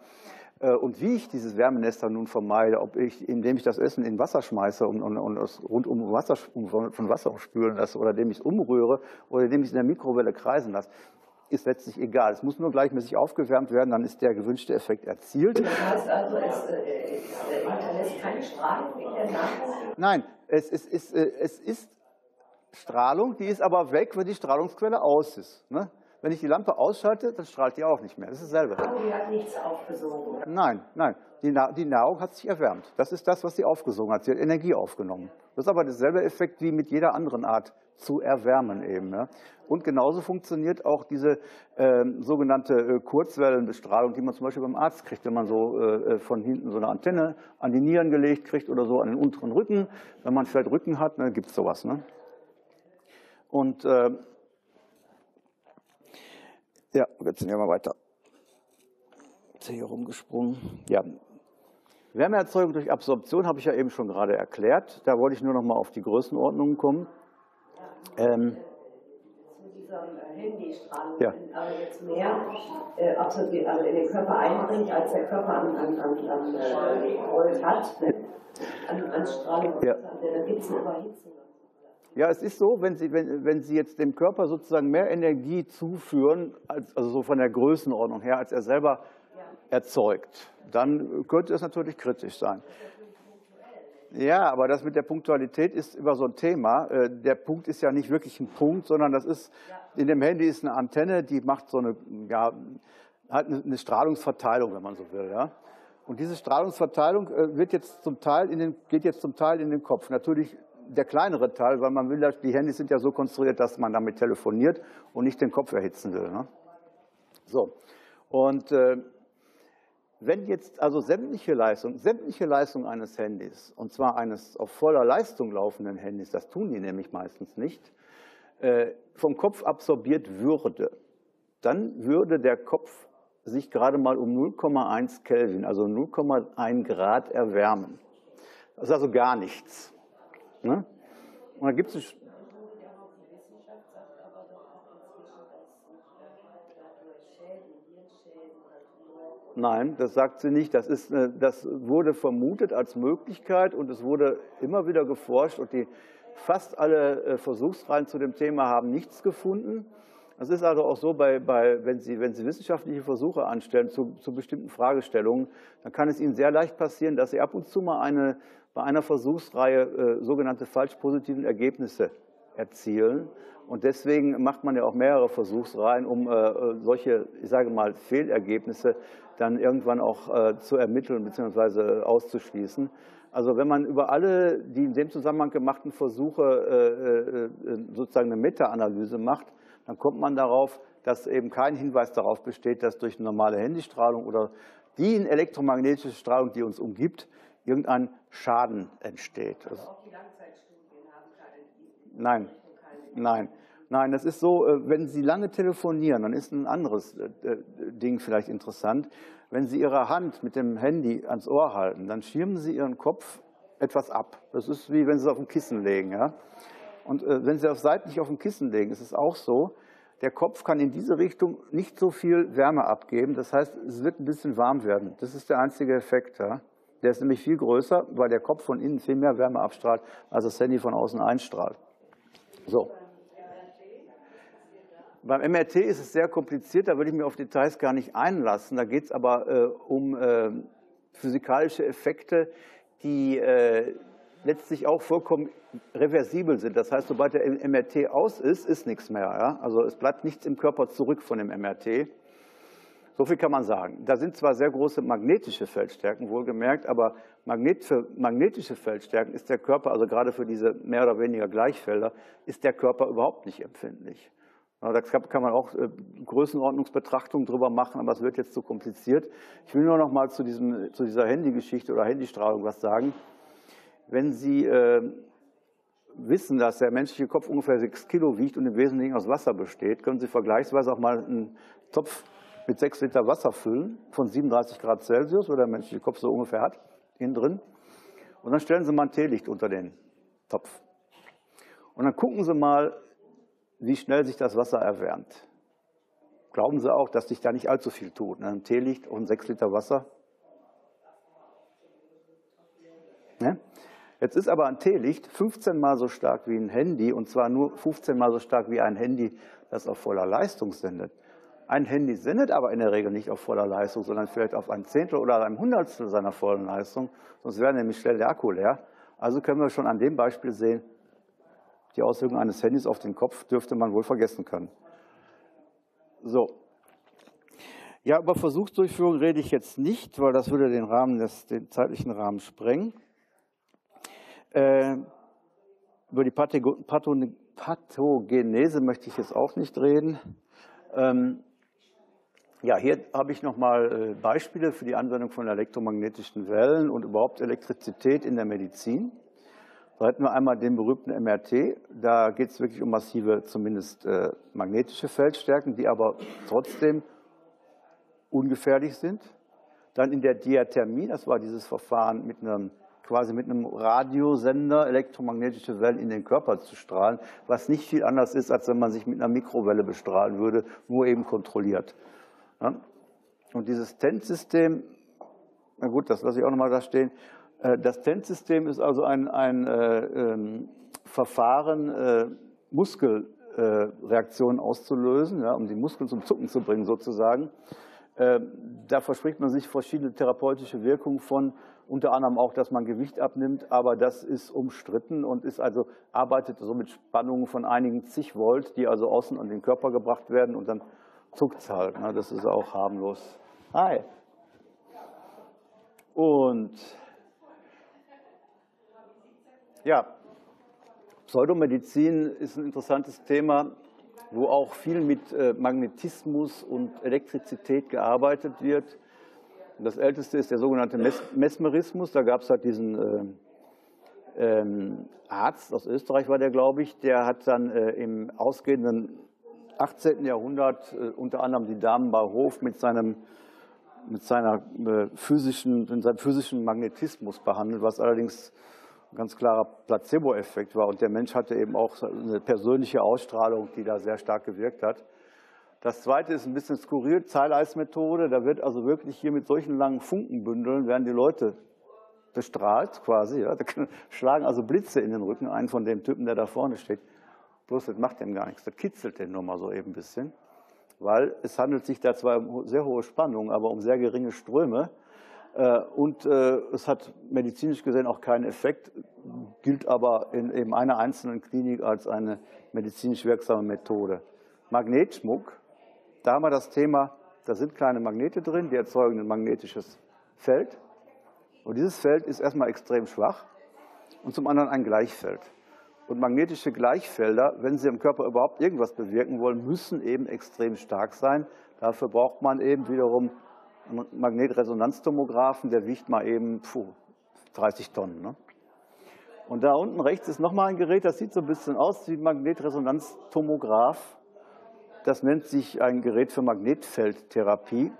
Äh, und wie ich dieses Wärmenester nun vermeide, ob ich, indem ich das Essen in Wasser schmeiße und, und, und es rund um Wasser, von Wasser spülen lasse oder indem ich es umrühre oder indem ich es in der Mikrowelle kreisen lasse, ist letztlich egal. Es muss nur gleichmäßig aufgewärmt werden, dann ist der gewünschte Effekt erzielt. Das heißt also, es, äh, hinterlässt keine Strahlung in der Nahrung? Nein, es, es, es, es ist Strahlung, die ist aber weg, wenn die Strahlungsquelle aus ist. Ne? Wenn ich die Lampe ausschalte, dann strahlt die auch nicht mehr. Das ist dasselbe. Aber die hat nichts aufgesogen. Nein, nein. Die, Na die Nahrung hat sich erwärmt. Das ist das, was sie aufgesogen hat. Sie hat Energie aufgenommen. Das ist aber derselbe Effekt wie mit jeder anderen Art zu erwärmen eben. Ja. Und genauso funktioniert auch diese äh, sogenannte äh, Kurzwellenbestrahlung, die man zum Beispiel beim Arzt kriegt, wenn man so äh, von hinten so eine Antenne an die Nieren gelegt kriegt oder so an den unteren Rücken. Wenn man vielleicht Rücken hat, dann gibt es sowas. Ne? Und äh, ja, jetzt sind wir mal weiter. Jetzt hier rumgesprungen. Ja. Wärmeerzeugung durch Absorption habe ich ja eben schon gerade erklärt. Da wollte ich nur noch mal auf die Größenordnungen kommen. Ähm, Zu dieser äh, Handystrahlung Ja. sind aber jetzt mehr äh, absorbiert, also in den Körper eindringt, als der Körper an, an, an, an äh, hat, ne? an, an Strahlung. Ja. Dann gibt es eine Überhitzung. Ja, es ist so, wenn Sie, wenn, wenn Sie jetzt dem Körper sozusagen mehr Energie zuführen, als, also so von der Größenordnung her, als er selber erzeugt, dann könnte es natürlich kritisch sein. Ja, aber das mit der Punktualität ist über so ein Thema. Äh, Der Punkt ist ja nicht wirklich ein Punkt, sondern das ist, in dem Handy ist eine Antenne, die macht so eine, ja, hat eine Strahlungsverteilung, wenn man so will, ja. Und diese Strahlungsverteilung äh, wird jetzt zum Teil in den, geht jetzt zum Teil in den Kopf. Natürlich der kleinere Teil, weil man will, die Handys sind ja so konstruiert, dass man damit telefoniert und nicht den Kopf erhitzen will. Ne? So. Und äh, wenn jetzt also sämtliche Leistung, sämtliche Leistung eines Handys, und zwar eines auf voller Leistung laufenden Handys, das tun die nämlich meistens nicht, äh, vom Kopf absorbiert würde, dann würde der Kopf sich gerade mal um 0,1 Kelvin, also 0,1 Grad erwärmen. Das ist also gar nichts. Ne? Und da gibt es Nein, das sagt sie nicht. Das, ist, äh, das wurde vermutet als Möglichkeit und es wurde immer wieder geforscht und die, fast alle äh, Versuchsreihen zu dem Thema haben nichts gefunden. Es ist also auch so, bei, bei, wenn, Sie, wenn Sie wissenschaftliche Versuche anstellen zu, zu bestimmten Fragestellungen, dann kann es Ihnen sehr leicht passieren, dass Sie ab und zu mal eine, bei einer Versuchsreihe äh, sogenannte falsch positiven Ergebnisse erzielen. Und deswegen macht man ja auch mehrere Versuchsreihen, um äh, solche, ich sage mal, Fehlergebnisse dann irgendwann auch äh, zu ermitteln bzw. auszuschließen. Also wenn man über alle die in dem Zusammenhang gemachten Versuche äh, äh, sozusagen eine Meta-Analyse macht, dann kommt man darauf, dass eben kein Hinweis darauf besteht, dass durch normale Handystrahlung oder die elektromagnetische Strahlung, die uns umgibt, irgendein Schaden entsteht. Also, nein, nein. Nein, das ist so, äh, wenn Sie lange telefonieren, dann ist ein anderes äh, äh, Ding vielleicht interessant. Wenn Sie Ihre Hand mit dem Handy ans Ohr halten, dann schirmen Sie Ihren Kopf etwas ab. Das ist wie wenn Sie es auf ein Kissen legen. Ja? Und wenn Sie auf seitlich auf ein Kissen legen, ist es auch so, der Kopf kann in diese Richtung nicht so viel Wärme abgeben. Das heißt, es wird ein bisschen warm werden. Das ist der einzige Effekt. Ja? Der ist nämlich viel größer, weil der Kopf von innen viel mehr Wärme abstrahlt, als das Handy von außen einstrahlt. So. Beim MRT ist es sehr kompliziert, da würde ich mir auf Details gar nicht einlassen. Da geht es aber äh, um äh, physikalische Effekte, die äh, letztlich auch vollkommen reversibel sind. Das heißt, sobald der MRT aus ist, ist nichts mehr. Ja? Also es bleibt nichts im Körper zurück von dem MRT. So viel kann man sagen. Da sind zwar sehr große magnetische Feldstärken, wohlgemerkt, aber Magnet für magnetische Feldstärken ist der Körper, also gerade für diese mehr oder weniger Gleichfelder, ist der Körper überhaupt nicht empfindlich. Da kann man auch äh, Größenordnungsbetrachtungen drüber machen, aber es wird jetzt zu kompliziert. Ich will nur noch mal zu, diesem, zu dieser Handygeschichte oder Handystrahlung was sagen. Wenn Sie äh, wissen, dass der menschliche Kopf ungefähr sechs Kilo wiegt und im Wesentlichen aus Wasser besteht, können Sie vergleichsweise auch mal einen Topf mit sechs Liter Wasser füllen von 37 Grad Celsius, wo der menschliche Kopf so ungefähr hat, innen drin. Und dann stellen Sie mal ein Teelicht unter den Topf. Und dann gucken Sie mal, wie schnell sich das Wasser erwärmt. Glauben Sie auch, dass sich da nicht allzu viel tut? Ne? Ein Teelicht und sechs Liter Wasser. Ne? Jetzt ist aber ein Teelicht 15 mal so stark wie ein Handy und zwar nur 15 mal so stark wie ein Handy, das auf voller Leistung sendet. Ein Handy sendet aber in der Regel nicht auf voller Leistung, sondern vielleicht auf ein Zehntel oder ein Hundertstel seiner vollen Leistung. Sonst wäre nämlich schnell der Akku leer. Also können wir schon an dem Beispiel sehen, die Auswirkungen eines Handys auf den Kopf dürfte man wohl vergessen können. So. Ja, über Versuchsdurchführung rede ich jetzt nicht, weil das würde den Rahmen des, den zeitlichen Rahmen sprengen. Äh, über die Pathogenese möchte ich jetzt auch nicht reden. Ähm, ja, hier habe ich nochmal äh, Beispiele für die Anwendung von elektromagnetischen Wellen und überhaupt Elektrizität in der Medizin. Da hätten wir einmal den berühmten MRT. Da geht es wirklich um massive, zumindest äh, magnetische Feldstärken, die aber trotzdem ungefährlich sind. Dann in der Diathermie, das war dieses Verfahren mit einem quasi mit einem Radiosender elektromagnetische Wellen in den Körper zu strahlen, was nicht viel anders ist, als wenn man sich mit einer Mikrowelle bestrahlen würde, nur eben kontrolliert. Und dieses TENT-System, na gut, das lasse ich auch nochmal da stehen. Äh, das TENT-System ist also ein, ein äh, ähm, Verfahren, äh, Muskelreaktionen auszulösen, ja, um die Muskeln zum Zucken zu bringen sozusagen. Äh, da verspricht man sich verschiedene therapeutische Wirkungen von, unter anderem auch, dass man Gewicht abnimmt, aber das ist umstritten und ist also, arbeitet so mit Spannungen von einigen zig Volt, die also außen an den Körper gebracht werden und dann zuckt es halt. Ne? Das ist auch harmlos. Hi. Und ja, Pseudomedizin ist ein interessantes Thema, wo auch viel mit äh, Magnetismus und Elektrizität gearbeitet wird. Das älteste ist der sogenannte Mesmerismus. Da gab es halt diesen äh, ähm, Arzt aus Österreich, war der, glaube ich, der hat dann äh, im ausgehenden 18. Jahrhundert unter anderem die Damen bei Hof mit seinem mit seiner physischen, mit seinem physischen Magnetismus behandelt, was allerdings ein ganz klarer Placebo-Effekt war. Und der Mensch hatte eben auch eine persönliche Ausstrahlung, die da sehr stark gewirkt hat. Das zweite ist ein bisschen skurril, Zeileismethode. Da wird also wirklich hier mit solchen langen Funkenbündeln werden die Leute bestrahlt quasi. Ja. Da schlagen also Blitze in den Rücken ein von dem Typen, der da vorne steht. Bloß das macht dem gar nichts. Das kitzelt den nur mal so eben ein bisschen. Weil es handelt sich da zwar um sehr hohe Spannungen, aber um sehr geringe Ströme. Äh, und äh, es hat medizinisch gesehen auch keinen Effekt, gilt aber in eben einer einzelnen Klinik als eine medizinisch wirksame Methode. Magnetschmuck, da haben wir das Thema, da sind kleine Magnete drin, die erzeugen ein magnetisches Feld. Und dieses Feld ist erstmal extrem schwach und zum anderen ein Gleichfeld. Und magnetische Gleichfelder, wenn sie im Körper überhaupt irgendwas bewirken wollen, müssen eben extrem stark sein. Dafür braucht man eben wiederum Magnetresonanztomographen, der wiegt mal eben puh, 30 Tonnen. Ne? Und da unten rechts ist nochmal ein Gerät, das sieht so ein bisschen aus wie ein Magnetresonanztomograph. Das nennt sich ein Gerät für Magnetfeldtherapie.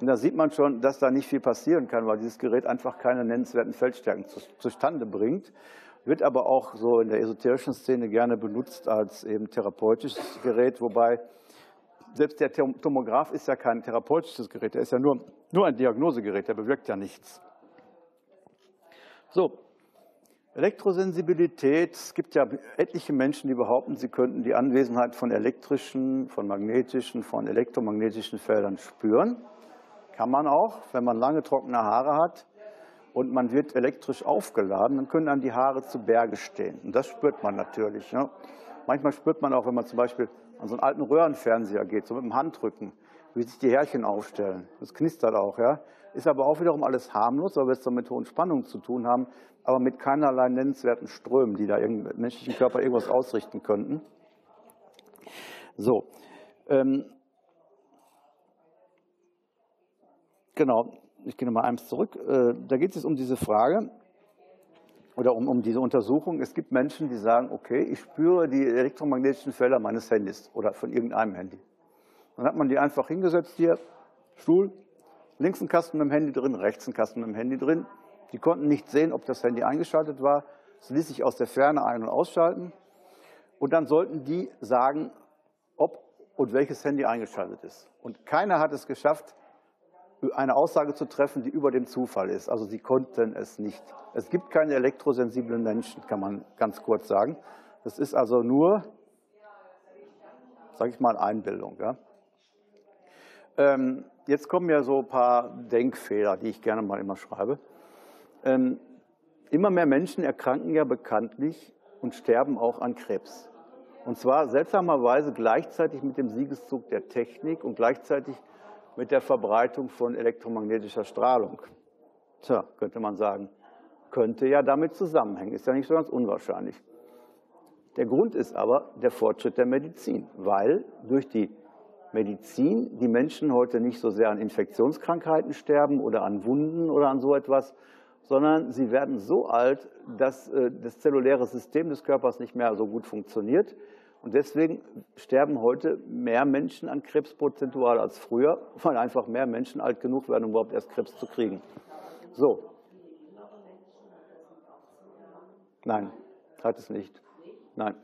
Und da sieht man schon, dass da nicht viel passieren kann, weil dieses Gerät einfach keine nennenswerten Feldstärken zu, zustande bringt. Wird aber auch so in der esoterischen Szene gerne benutzt als eben therapeutisches Gerät, wobei selbst der Tomograph ist ja kein therapeutisches Gerät, der ist ja nur, nur ein Diagnosegerät, der bewirkt ja nichts. So, Elektrosensibilität. Es gibt ja etliche Menschen, die behaupten, sie könnten die Anwesenheit von elektrischen, von magnetischen, von elektromagnetischen Feldern spüren. Kann man auch, wenn man lange trockene Haare hat und man wird elektrisch aufgeladen, dann können dann die Haare zu Berge stehen. Und das spürt man natürlich. Ja. Manchmal spürt man auch, wenn man zum Beispiel an so einen alten Röhrenfernseher geht, so mit dem Handrücken, wie sich die Härchen aufstellen. Das knistert auch, ja. Ist aber auch wiederum alles harmlos, weil wir es mit hohen Spannungen zu tun haben, aber mit keinerlei nennenswerten Strömen, die da im menschlichen Körper irgendwas ausrichten könnten. So. Ähm, genau, ich gehe nochmal eins zurück. Äh, da geht es um diese Frage, oder um, um diese Untersuchung. Es gibt Menschen, die sagen, okay, ich spüre die elektromagnetischen Felder meines Handys oder von irgendeinem Handy. Dann hat man die einfach hingesetzt hier, Stuhl, links ein Kasten mit dem Handy drin, rechts ein Kasten mit dem Handy drin. Die konnten nicht sehen, ob das Handy eingeschaltet war. Es ließ sich aus der Ferne ein- und ausschalten. Und dann sollten die sagen, ob und welches Handy eingeschaltet ist. Und keiner hat es geschafft, eine Aussage zu treffen, die über dem Zufall ist. Also sie konnten es nicht. Es gibt keine elektrosensiblen Menschen, kann man ganz kurz sagen. Das ist also nur, sage ich mal, Einbildung. Ja? ähm, jetzt kommen ja so ein paar Denkfehler, die ich gerne mal immer schreibe. Ähm, immer mehr Menschen erkranken ja bekanntlich und sterben auch an Krebs. Und zwar seltsamerweise gleichzeitig mit dem Siegeszug der Technik und gleichzeitig mit der Verbreitung von elektromagnetischer Strahlung. Tja, könnte man sagen, könnte ja damit zusammenhängen, ist ja nicht so ganz unwahrscheinlich. Der Grund ist aber der Fortschritt der Medizin, weil durch die Medizin die Menschen heute nicht so sehr an Infektionskrankheiten sterben oder an Wunden oder an so etwas, sondern sie werden so alt, dass äh, das zelluläre System des Körpers nicht mehr so gut funktioniert. Und deswegen sterben heute mehr Menschen an Krebs prozentual als früher, weil einfach mehr Menschen alt genug werden, um überhaupt erst Krebs zu kriegen. So. Nein, hat es nicht. Nein.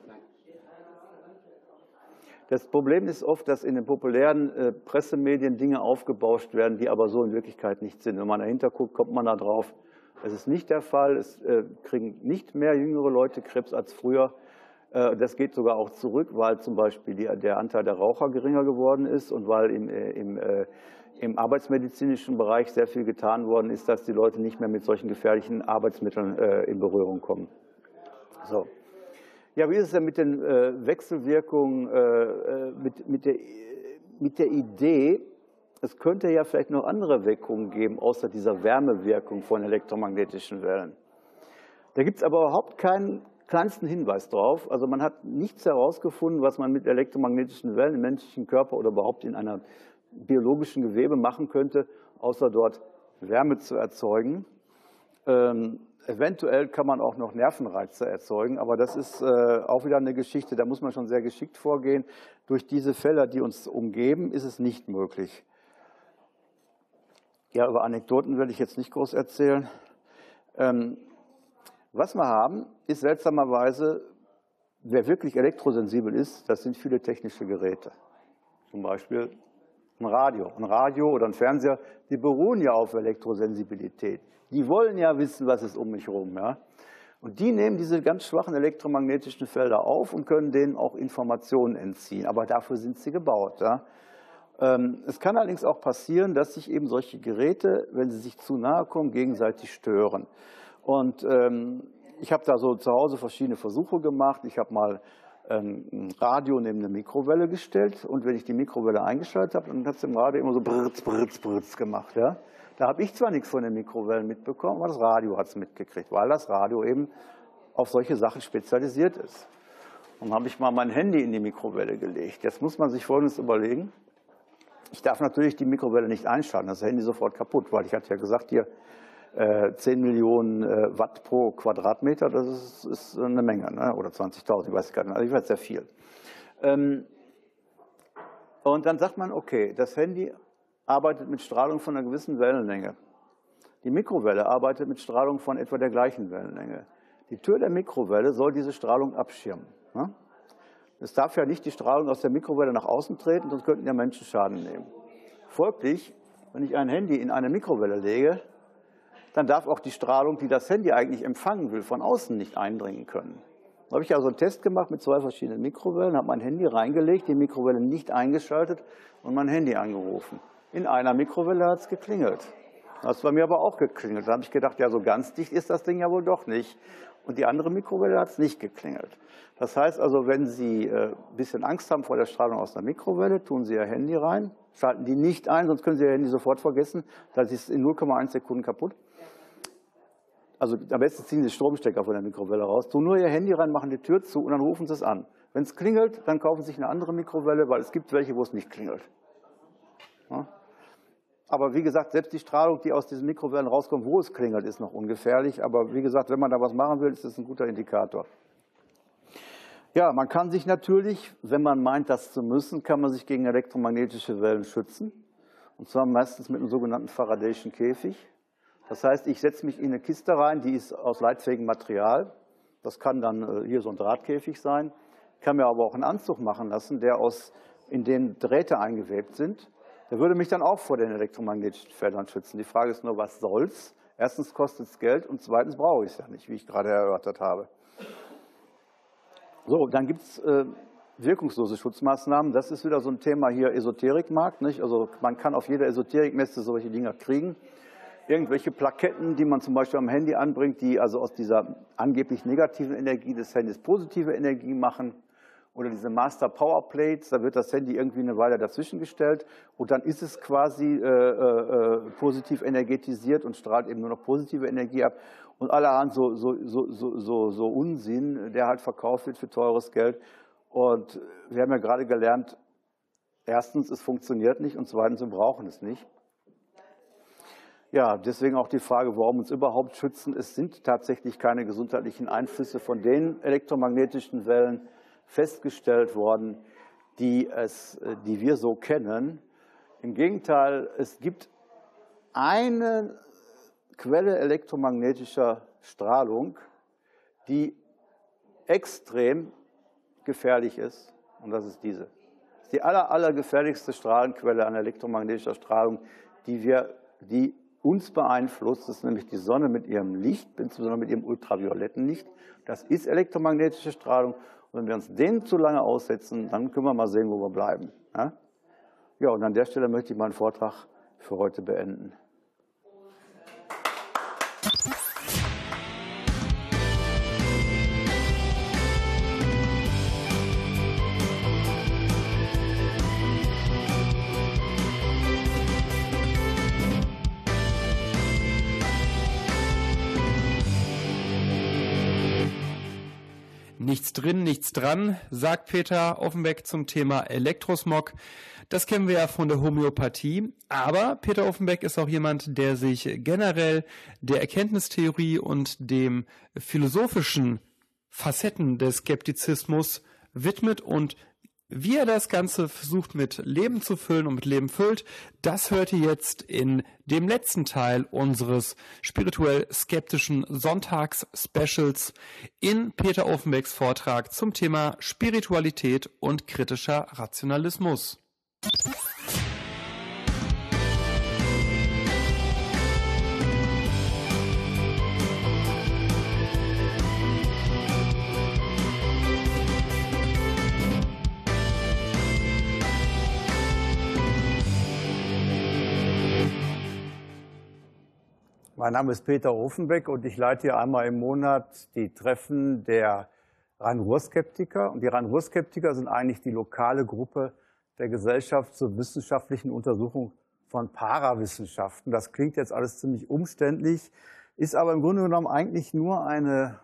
Das Problem ist oft, dass in den populären äh, Pressemedien Dinge aufgebauscht werden, die aber so in Wirklichkeit nicht sind. Wenn man dahinter guckt, kommt man da drauf. Es ist nicht der Fall. Es äh, kriegen nicht mehr jüngere Leute Krebs als früher. Äh, das geht sogar auch zurück, weil zum Beispiel der Anteil der Raucher geringer geworden ist und weil im, äh, im, äh, im arbeitsmedizinischen Bereich sehr viel getan worden ist, dass die Leute nicht mehr mit solchen gefährlichen Arbeitsmitteln in Berührung kommen. So. Ja, wie ist es denn mit den Wechselwirkungen, mit, mit, der, mit der Idee, es könnte ja vielleicht noch andere Wirkungen geben, außer dieser Wärmewirkung von elektromagnetischen Wellen. Da gibt es aber überhaupt keinen kleinsten Hinweis drauf. Also man hat nichts herausgefunden, was man mit elektromagnetischen Wellen im menschlichen Körper oder überhaupt in einer biologischen Gewebe machen könnte, außer dort Wärme zu erzeugen. Ähm, Eventuell kann man auch noch Nervenreize erzeugen, aber das ist äh, auch wieder eine Geschichte, da muss man schon sehr geschickt vorgehen. Durch diese Felder, die uns umgeben, ist es nicht möglich. Ja, über Anekdoten will ich jetzt nicht groß erzählen. Ähm, was wir haben, ist seltsamerweise, wer wirklich elektrosensibel ist, das sind viele technische Geräte. Zum Beispiel ein Radio. Ein Radio oder ein Fernseher, die beruhen ja auf Elektrosensibilität. Die wollen ja wissen, was ist um mich herum. Ja? Und die nehmen diese ganz schwachen elektromagnetischen Felder auf und können denen auch Informationen entziehen. Aber dafür sind sie gebaut. Ja? Ähm, es kann allerdings auch passieren, dass sich eben solche Geräte, wenn sie sich zu nahe kommen, gegenseitig stören. Und ähm, ich habe da so zu Hause verschiedene Versuche gemacht. Ich habe mal ähm, ein Radio neben eine Mikrowelle gestellt und wenn ich die Mikrowelle eingeschaltet habe, dann hat es im Radio immer so britz, britz, britz gemacht. Ja? Da habe ich zwar nichts von den Mikrowellen mitbekommen, aber das Radio hat es mitgekriegt, weil das Radio eben auf solche Sachen spezialisiert ist. Und habe ich mal mein Handy in die Mikrowelle gelegt. Jetzt muss man sich Folgendes überlegen. Ich darf natürlich die Mikrowelle nicht einschalten, das Handy sofort kaputt, weil ich hatte ja gesagt, hier 10 äh, Millionen äh, Watt pro Quadratmeter, das ist, ist eine Menge, ne? oder 20.000, ich weiß gar nicht, also ich weiß sehr viel. Ähm, und dann sagt man, okay, das Handy arbeitet mit Strahlung von einer gewissen Wellenlänge. Die Mikrowelle arbeitet mit Strahlung von etwa der gleichen Wellenlänge. Die Tür der Mikrowelle soll diese Strahlung abschirmen. Ne? Es darf ja nicht die Strahlung aus der Mikrowelle nach außen treten, sonst könnten ja Menschen Schaden nehmen. Folglich, wenn ich ein Handy in eine Mikrowelle lege, dann darf auch die Strahlung, die das Handy eigentlich empfangen will, von außen nicht eindringen können. Da habe ich also einen Test gemacht mit zwei verschiedenen Mikrowellen, habe mein Handy reingelegt, die Mikrowelle nicht eingeschaltet und mein Handy angerufen. In einer Mikrowelle hat es geklingelt. Das hat bei mir aber auch geklingelt. Da habe ich gedacht, ja, so ganz dicht ist das Ding ja wohl doch nicht. Und die andere Mikrowelle hat es nicht geklingelt. Das heißt also, wenn Sie äh, ein bisschen Angst haben vor der Strahlung aus der Mikrowelle, tun Sie Ihr Handy rein, schalten die nicht ein, sonst können Sie Ihr Handy sofort vergessen. Das ist in 0,1 Sekunden kaputt. Also am besten ziehen Sie Stromstecker von der Mikrowelle raus, tun nur Ihr Handy rein, machen die Tür zu und dann rufen Sie es an. Wenn es klingelt, dann kaufen Sie sich eine andere Mikrowelle, weil es gibt welche, wo es nicht klingelt. Ja? Aber wie gesagt, selbst die Strahlung, die aus diesen Mikrowellen rauskommt, wo es klingelt, ist noch ungefährlich. Aber wie gesagt, wenn man da was machen will, ist das ein guter Indikator. Ja, man kann sich natürlich, wenn man meint, das zu müssen, kann man sich gegen elektromagnetische Wellen schützen. Und zwar meistens mit einem sogenannten Faradayschen Käfig. Das heißt, ich setze mich in eine Kiste rein, die ist aus leitfähigem Material. Das kann dann äh, hier so ein Drahtkäfig sein. Ich kann mir aber auch einen Anzug machen lassen, der aus, in den Drähte eingewebt sind. Der würde mich dann auch vor den elektromagnetischen Feldern schützen. Die Frage ist nur, was soll's? Erstens kostet es Geld und zweitens brauche ich es ja nicht, wie ich gerade erörtert habe. So, dann gibt es äh, wirkungslose Schutzmaßnahmen. Das ist wieder so ein Thema hier Esoterikmarkt. Nicht? Also man kann auf jeder Esoterikmesse solche Dinger kriegen. Irgendwelche Plaketten, die man zum Beispiel am Handy anbringt, die also aus dieser angeblich negativen Energie des Handys positive Energie machen. Oder diese Master Power Plates, da wird das Handy irgendwie eine Weile dazwischen gestellt und dann ist es quasi äh, äh, positiv energetisiert und strahlt eben nur noch positive Energie ab. Und allerhand so, so, so, so, so Unsinn, der halt verkauft wird für teures Geld. Und wir haben ja gerade gelernt, erstens, es funktioniert nicht und zweitens, wir brauchen es nicht. Ja, deswegen auch die Frage, warum uns überhaupt schützen. Es sind tatsächlich keine gesundheitlichen Einflüsse von den elektromagnetischen Wellen festgestellt worden, die, es, die wir so kennen. Im Gegenteil, es gibt eine Quelle elektromagnetischer Strahlung, die extrem gefährlich ist, und das ist diese. Das ist die aller, allergefährlichste Strahlenquelle an elektromagnetischer Strahlung, die, wir, die uns beeinflusst. Das ist nämlich die Sonne mit ihrem Licht, insbesondere mit ihrem ultravioletten Licht. Das ist elektromagnetische Strahlung. Und wenn wir uns denen zu lange aussetzen, dann können wir mal sehen, wo wir bleiben. Ja und an der Stelle möchte ich meinen Vortrag für heute beenden. Nichts drin, nichts dran, sagt Peter Offenbeck zum Thema Elektrosmog. Das kennen wir ja von der Homöopathie. Aber Peter Offenbeck ist auch jemand, der sich generell der Erkenntnistheorie und dem philosophischen Facetten des Skeptizismus widmet und wie er das Ganze versucht mit Leben zu füllen und mit Leben füllt, das hört ihr jetzt in dem letzten Teil unseres spirituell skeptischen Sonntags-Specials in Peter Offenbecks Vortrag zum Thema Spiritualität und kritischer Rationalismus. Mein Name ist Peter Ofenbeck und ich leite hier einmal im Monat die Treffen der Rhein-Ruhr-Skeptiker. Und die Rhein-Ruhr-Skeptiker sind eigentlich die lokale Gruppe der Gesellschaft zur wissenschaftlichen Untersuchung von Parawissenschaften. Das klingt jetzt alles ziemlich umständlich, ist aber im Grunde genommen eigentlich nur eine,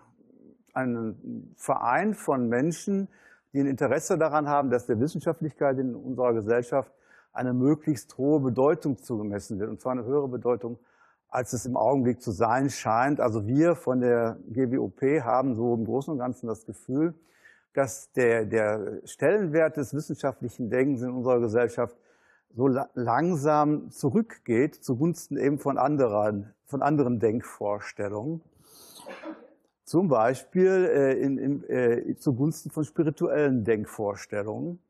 ein Verein von Menschen, die ein Interesse daran haben, dass der Wissenschaftlichkeit in unserer Gesellschaft eine möglichst hohe Bedeutung zugemessen wird, und zwar eine höhere Bedeutung als es im Augenblick zu sein scheint. Also wir von der GWOP haben so im Großen und Ganzen das Gefühl, dass der, der Stellenwert des wissenschaftlichen Denkens in unserer Gesellschaft so langsam zurückgeht zugunsten eben von anderen, von anderen Denkvorstellungen. Zum Beispiel äh, in, in, äh, zugunsten von spirituellen Denkvorstellungen.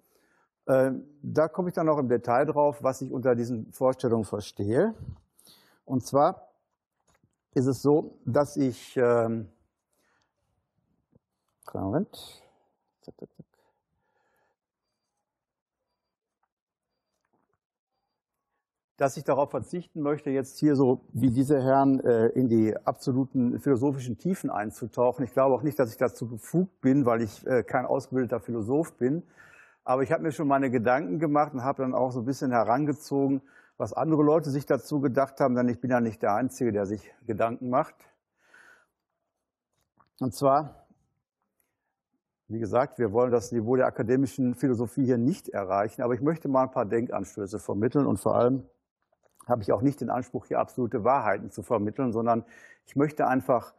Äh, da komme ich dann noch im Detail drauf, was ich unter diesen Vorstellungen verstehe. Und zwar ist es so, dass ich, ähm, Moment, dass ich darauf verzichten möchte, jetzt hier so wie diese Herren äh, in die absoluten philosophischen Tiefen einzutauchen. Ich glaube auch nicht, dass ich dazu befugt bin, weil ich äh, kein ausgebildeter Philosoph bin. Aber ich habe mir schon meine Gedanken gemacht und habe dann auch so ein bisschen herangezogen, was andere Leute sich dazu gedacht haben, denn ich bin ja nicht der Einzige, der sich Gedanken macht. Und zwar, wie gesagt, wir wollen das Niveau der akademischen Philosophie hier nicht erreichen, aber ich möchte mal ein paar Denkanstöße vermitteln und vor allem habe ich auch nicht den Anspruch, hier absolute Wahrheiten zu vermitteln, sondern ich möchte einfach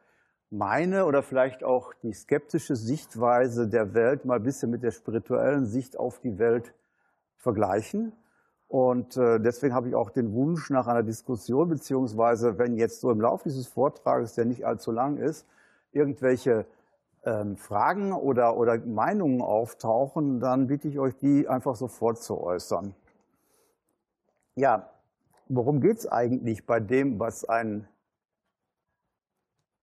meine oder vielleicht auch die skeptische Sichtweise der Welt mal ein bisschen mit der spirituellen Sicht auf die Welt vergleichen und äh, deswegen habe ich auch den Wunsch nach einer Diskussion, beziehungsweise wenn jetzt so im Laufe dieses Vortrages, der nicht allzu lang ist, irgendwelche ähm, Fragen oder, oder Meinungen auftauchen, dann bitte ich euch, die einfach sofort zu äußern. Ja, worum geht es eigentlich bei dem, was ein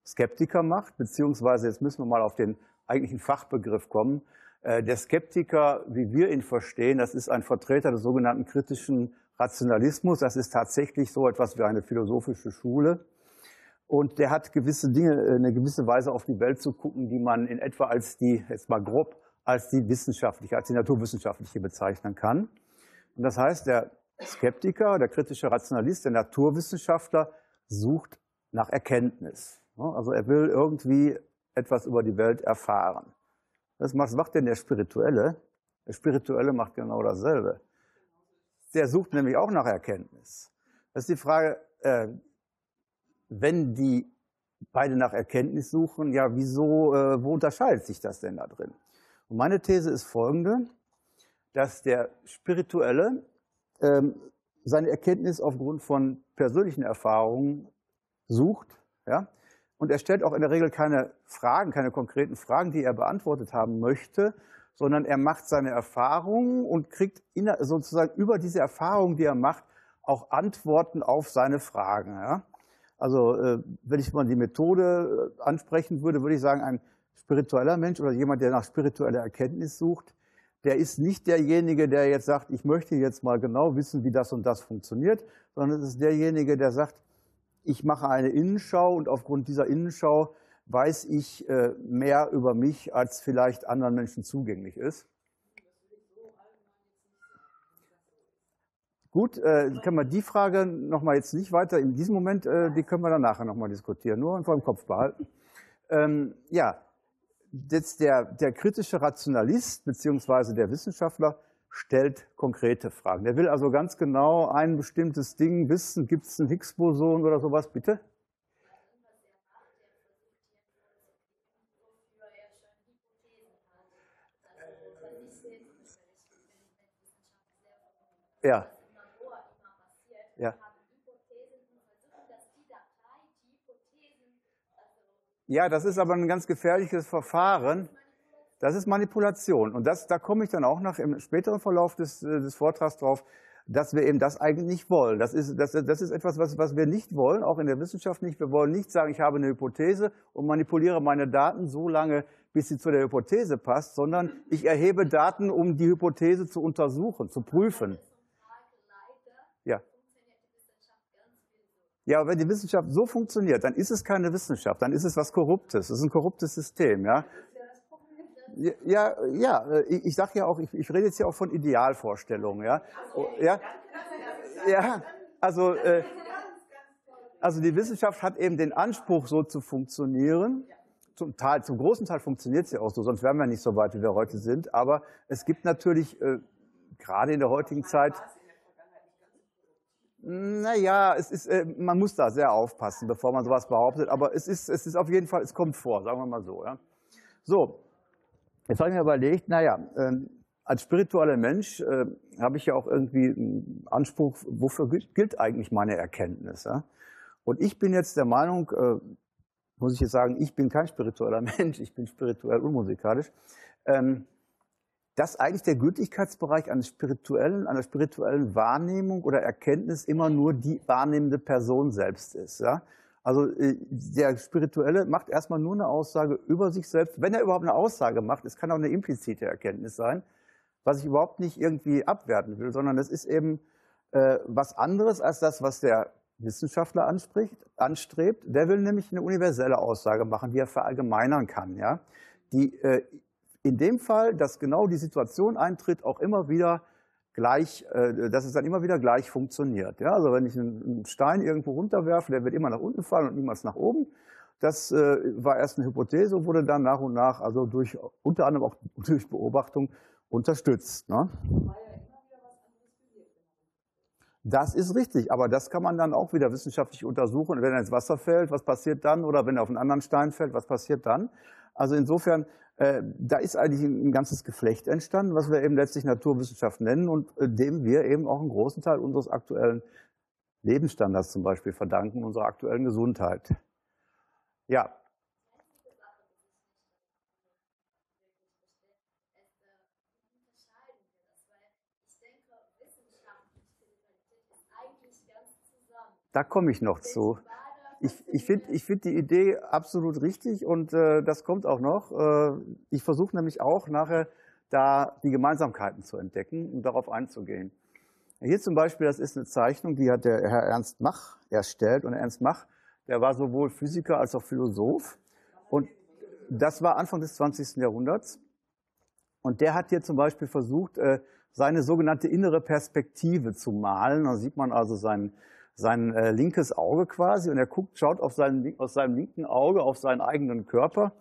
Skeptiker macht, beziehungsweise jetzt müssen wir mal auf den eigentlichen Fachbegriff kommen. Äh, der Skeptiker, wie wir ihn verstehen, das ist ein Vertreter des sogenannten kritischen Rationalismus. Das ist tatsächlich so etwas wie eine philosophische Schule. Und der hat gewisse Dinge, äh, eine gewisse Weise auf die Welt zu gucken, die man in etwa als die, jetzt mal grob, als die wissenschaftliche, als die naturwissenschaftliche bezeichnen kann. Und das heißt, der Skeptiker, der kritische Rationalist, der Naturwissenschaftler sucht nach Erkenntnis. Also er will irgendwie etwas über die Welt erfahren. Was macht denn der Spirituelle? Der Spirituelle macht genau dasselbe. Der sucht nämlich auch nach Erkenntnis. Das ist die Frage, äh, wenn die beide nach Erkenntnis suchen, ja, wieso, äh, wo unterscheidet sich das denn da drin? Und meine These ist folgende, dass der Spirituelle ähm, seine Erkenntnis aufgrund von persönlichen Erfahrungen sucht, ja, und er stellt auch in der Regel keine Fragen, keine konkreten Fragen, die er beantwortet haben möchte, sondern er macht seine Erfahrungen und kriegt sozusagen über diese Erfahrungen, die er macht, auch Antworten auf seine Fragen. Ja. Also äh, wenn ich mal die Methode äh, ansprechen würde, würde ich sagen, ein spiritueller Mensch oder jemand, der nach spiritueller Erkenntnis sucht, der ist nicht derjenige, der jetzt sagt, ich möchte jetzt mal genau wissen, wie das und das funktioniert, sondern es ist derjenige, der sagt, ich mache eine Innenschau und aufgrund dieser Innenschau weiß ich äh, mehr über mich, als vielleicht anderen Menschen zugänglich ist. Gut, äh, können wir die Frage nochmal jetzt nicht weiter in diesem Moment, äh, die können wir dann nachher nochmal diskutieren, nur vor dem Kopf behalten. Ähm, ja, jetzt der, der kritische Rationalist beziehungsweise der Wissenschaftler stellt konkrete Fragen. Der will also ganz genau ein bestimmtes Ding wissen. Gibt es ein Higgs-Boson oder sowas, bitte? Ja. Ja. Ja, das ist aber ein ganz gefährliches Verfahren. Das ist Manipulation. Und das, da komme ich dann auch noch im späteren Verlauf des, äh, des Vortrags drauf, dass wir eben das eigentlich nicht wollen. Das ist, das, das ist etwas, was, was wir nicht wollen, auch in der Wissenschaft nicht. Wir wollen nicht sagen, ich habe eine Hypothese und manipuliere meine Daten so lange, bis sie zu der Hypothese passt, sondern ich erhebe Daten, um die Hypothese zu untersuchen, zu prüfen. Ja. Ja, aber wenn die Wissenschaft so funktioniert, dann ist es keine Wissenschaft, dann ist es was Korruptes. Es ist ein korruptes System, ja. Ja, ja, ich, ich sage ja auch, ich, ich, rede jetzt ja auch von Idealvorstellungen, ja. Ja, ja also, äh, also die Wissenschaft hat eben den Anspruch, so zu funktionieren. Zum, Teil, zum großen Teil funktioniert sie auch so, sonst wären wir nicht so weit, wie wir heute sind. Aber es gibt natürlich, äh, gerade in der heutigen Zeit, naja, es ist, äh, man muss da sehr aufpassen, bevor man sowas behauptet. Aber es ist, es ist auf jeden Fall, es kommt vor, sagen wir mal so. Ja. So, jetzt habe ich mir überlegt, naja, äh, als spiritueller Mensch äh, habe ich ja auch irgendwie einen Anspruch, wofür gilt, eigentlich meine Erkenntnis? Und ich bin jetzt der Meinung, äh, muss ich jetzt sagen, ich bin kein spiritueller Mensch, ich bin spirituell unmusikalisch. Ähm, dass eigentlich der Gültigkeitsbereich eines spirituellen, einer spirituellen Wahrnehmung oder Erkenntnis immer nur die wahrnehmende Person selbst ist. Also äh, der Spirituelle macht erstmal nur eine Aussage über sich selbst. Wenn er überhaupt eine Aussage macht, es kann auch eine implizite Erkenntnis sein, was ich überhaupt nicht irgendwie abwerten will, sondern es ist eben äh, was anderes als das, was der Wissenschaftler anspricht, anstrebt. Der will nämlich eine universelle Aussage machen, die er verallgemeinern kann. Ja? Die äh, in dem Fall, dass genau die Situation eintritt, auch immer wieder gleich, äh, dass es dann immer wieder gleich funktioniert. Ja, also wenn ich einen Stein irgendwo runterwerfe, der wird immer nach unten fallen und niemals nach oben. Das äh, war erst eine Hypothese und wurde dann nach und nach, also durch, unter anderem auch durch Beobachtung unterstützt. Ne? Das ist richtig, aber das kann man dann auch wieder wissenschaftlich untersuchen. Wenn er ins Wasser fällt, was passiert dann? Oder wenn er auf einen anderen Stein fällt, was passiert dann? Also insofern äh, da ist eigentlich ein, ganzes Geflecht entstanden, was wir eben letztlich Naturwissenschaft nennen und äh, dem wir eben auch einen großen Teil unseres aktuellen Lebensstandards zum Beispiel verdanken, unserer aktuellen Gesundheit. Ja. Da komme ich noch zu ich, ich finde ich find die Idee absolut richtig und äh, das kommt auch noch. Äh, ich versuche nämlich auch nachher da die Gemeinsamkeiten zu entdecken und darauf einzugehen. Hier zum Beispiel, das ist eine Zeichnung, die hat der Herr Ernst Mach erstellt. Und Ernst Mach, der war sowohl Physiker als auch Philosoph. Und das war Anfang des 20. Jahrhunderts. Und der hat hier zum Beispiel versucht, äh, seine sogenannte innere Perspektive zu malen. Da sieht man also sein, sein äh, linkes Auge quasi und er guckt, schaut auf seinen, aus seinem linken Auge auf seinen eigenen Körper.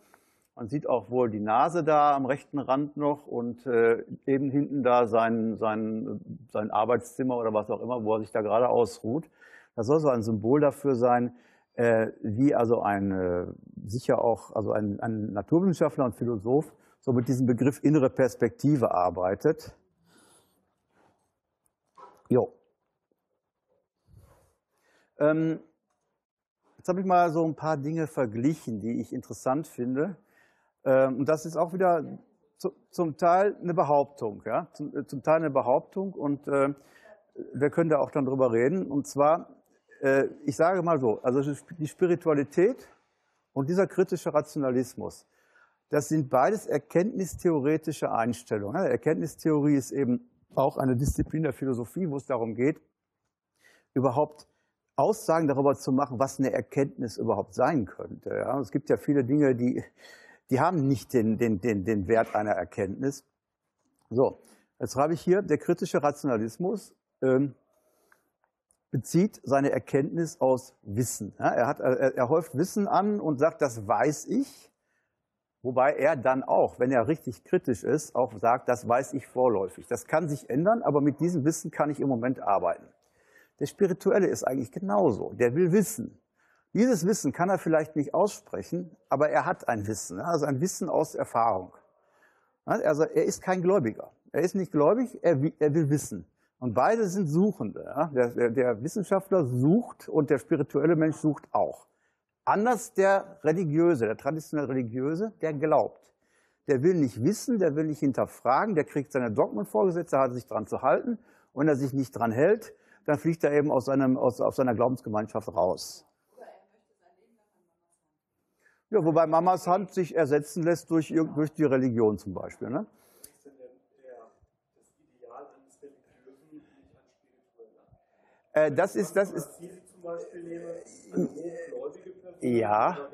Man sieht auch wohl die Nase da am rechten Rand noch und äh, eben hinten da sein, sein, sein Arbeitszimmer oder was auch immer, wo er sich da gerade ausruht. Das soll so ein Symbol dafür sein, äh, wie also ein äh, sicher auch also ein, ein Naturwissenschaftler und Philosoph so mit diesem Begriff innere Perspektive arbeitet. Jo. Ähm, jetzt habe ich mal so ein paar Dinge verglichen, die ich interessant finde. Ähm, und das ist auch wieder zu, zum Teil eine Behauptung, ja, zum, äh, zum Teil eine Behauptung und äh, wir können da auch dann drüber reden. Und zwar, äh, ich sage mal so, also die Spiritualität und dieser kritische Rationalismus, das sind beides erkenntnistheoretische Einstellungen. Erkenntnistheorie ist eben auch eine Disziplin der Philosophie, wo es darum geht, überhaupt Aussagen darüber zu machen, was eine Erkenntnis überhaupt sein könnte. Ja, es gibt ja viele Dinge, die, die haben nicht den, den, den, den Wert einer Erkenntnis. So, jetzt schreibe ich hier, der kritische Rationalismus ähm, bezieht seine Erkenntnis aus Wissen. Ja, er, hat, er, er häuft Wissen an und sagt, das weiß ich. Wobei er dann auch, wenn er richtig kritisch ist, auch sagt, das weiß ich vorläufig. Das kann sich ändern, aber mit diesem Wissen kann ich im Moment arbeiten. Der Spirituelle ist eigentlich genauso. Der will wissen. Dieses Wissen kann er vielleicht nicht aussprechen, aber er hat ein Wissen, also ein Wissen aus Erfahrung. Also er ist kein Gläubiger. Er ist nicht gläubig, er will, er wissen. Und beide sind Suchende. Der, Wissenschaftler sucht und der spirituelle Mensch sucht auch. Anders der Religiöse, der traditionell Religiöse, der glaubt. Der will nicht wissen, der will nicht hinterfragen, der kriegt seine Dogmen vorgesetzt, der hat sich dran zu halten. Und wenn er sich nicht dran hält, dann fliegt er eben aus, seinem, aus, aus seiner Glaubensgemeinschaft raus. Ja, wobei Mamas Hand sich ersetzen lässt durch, durch die Religion zum Beispiel. Ne? Äh, das ist, das ist, ja,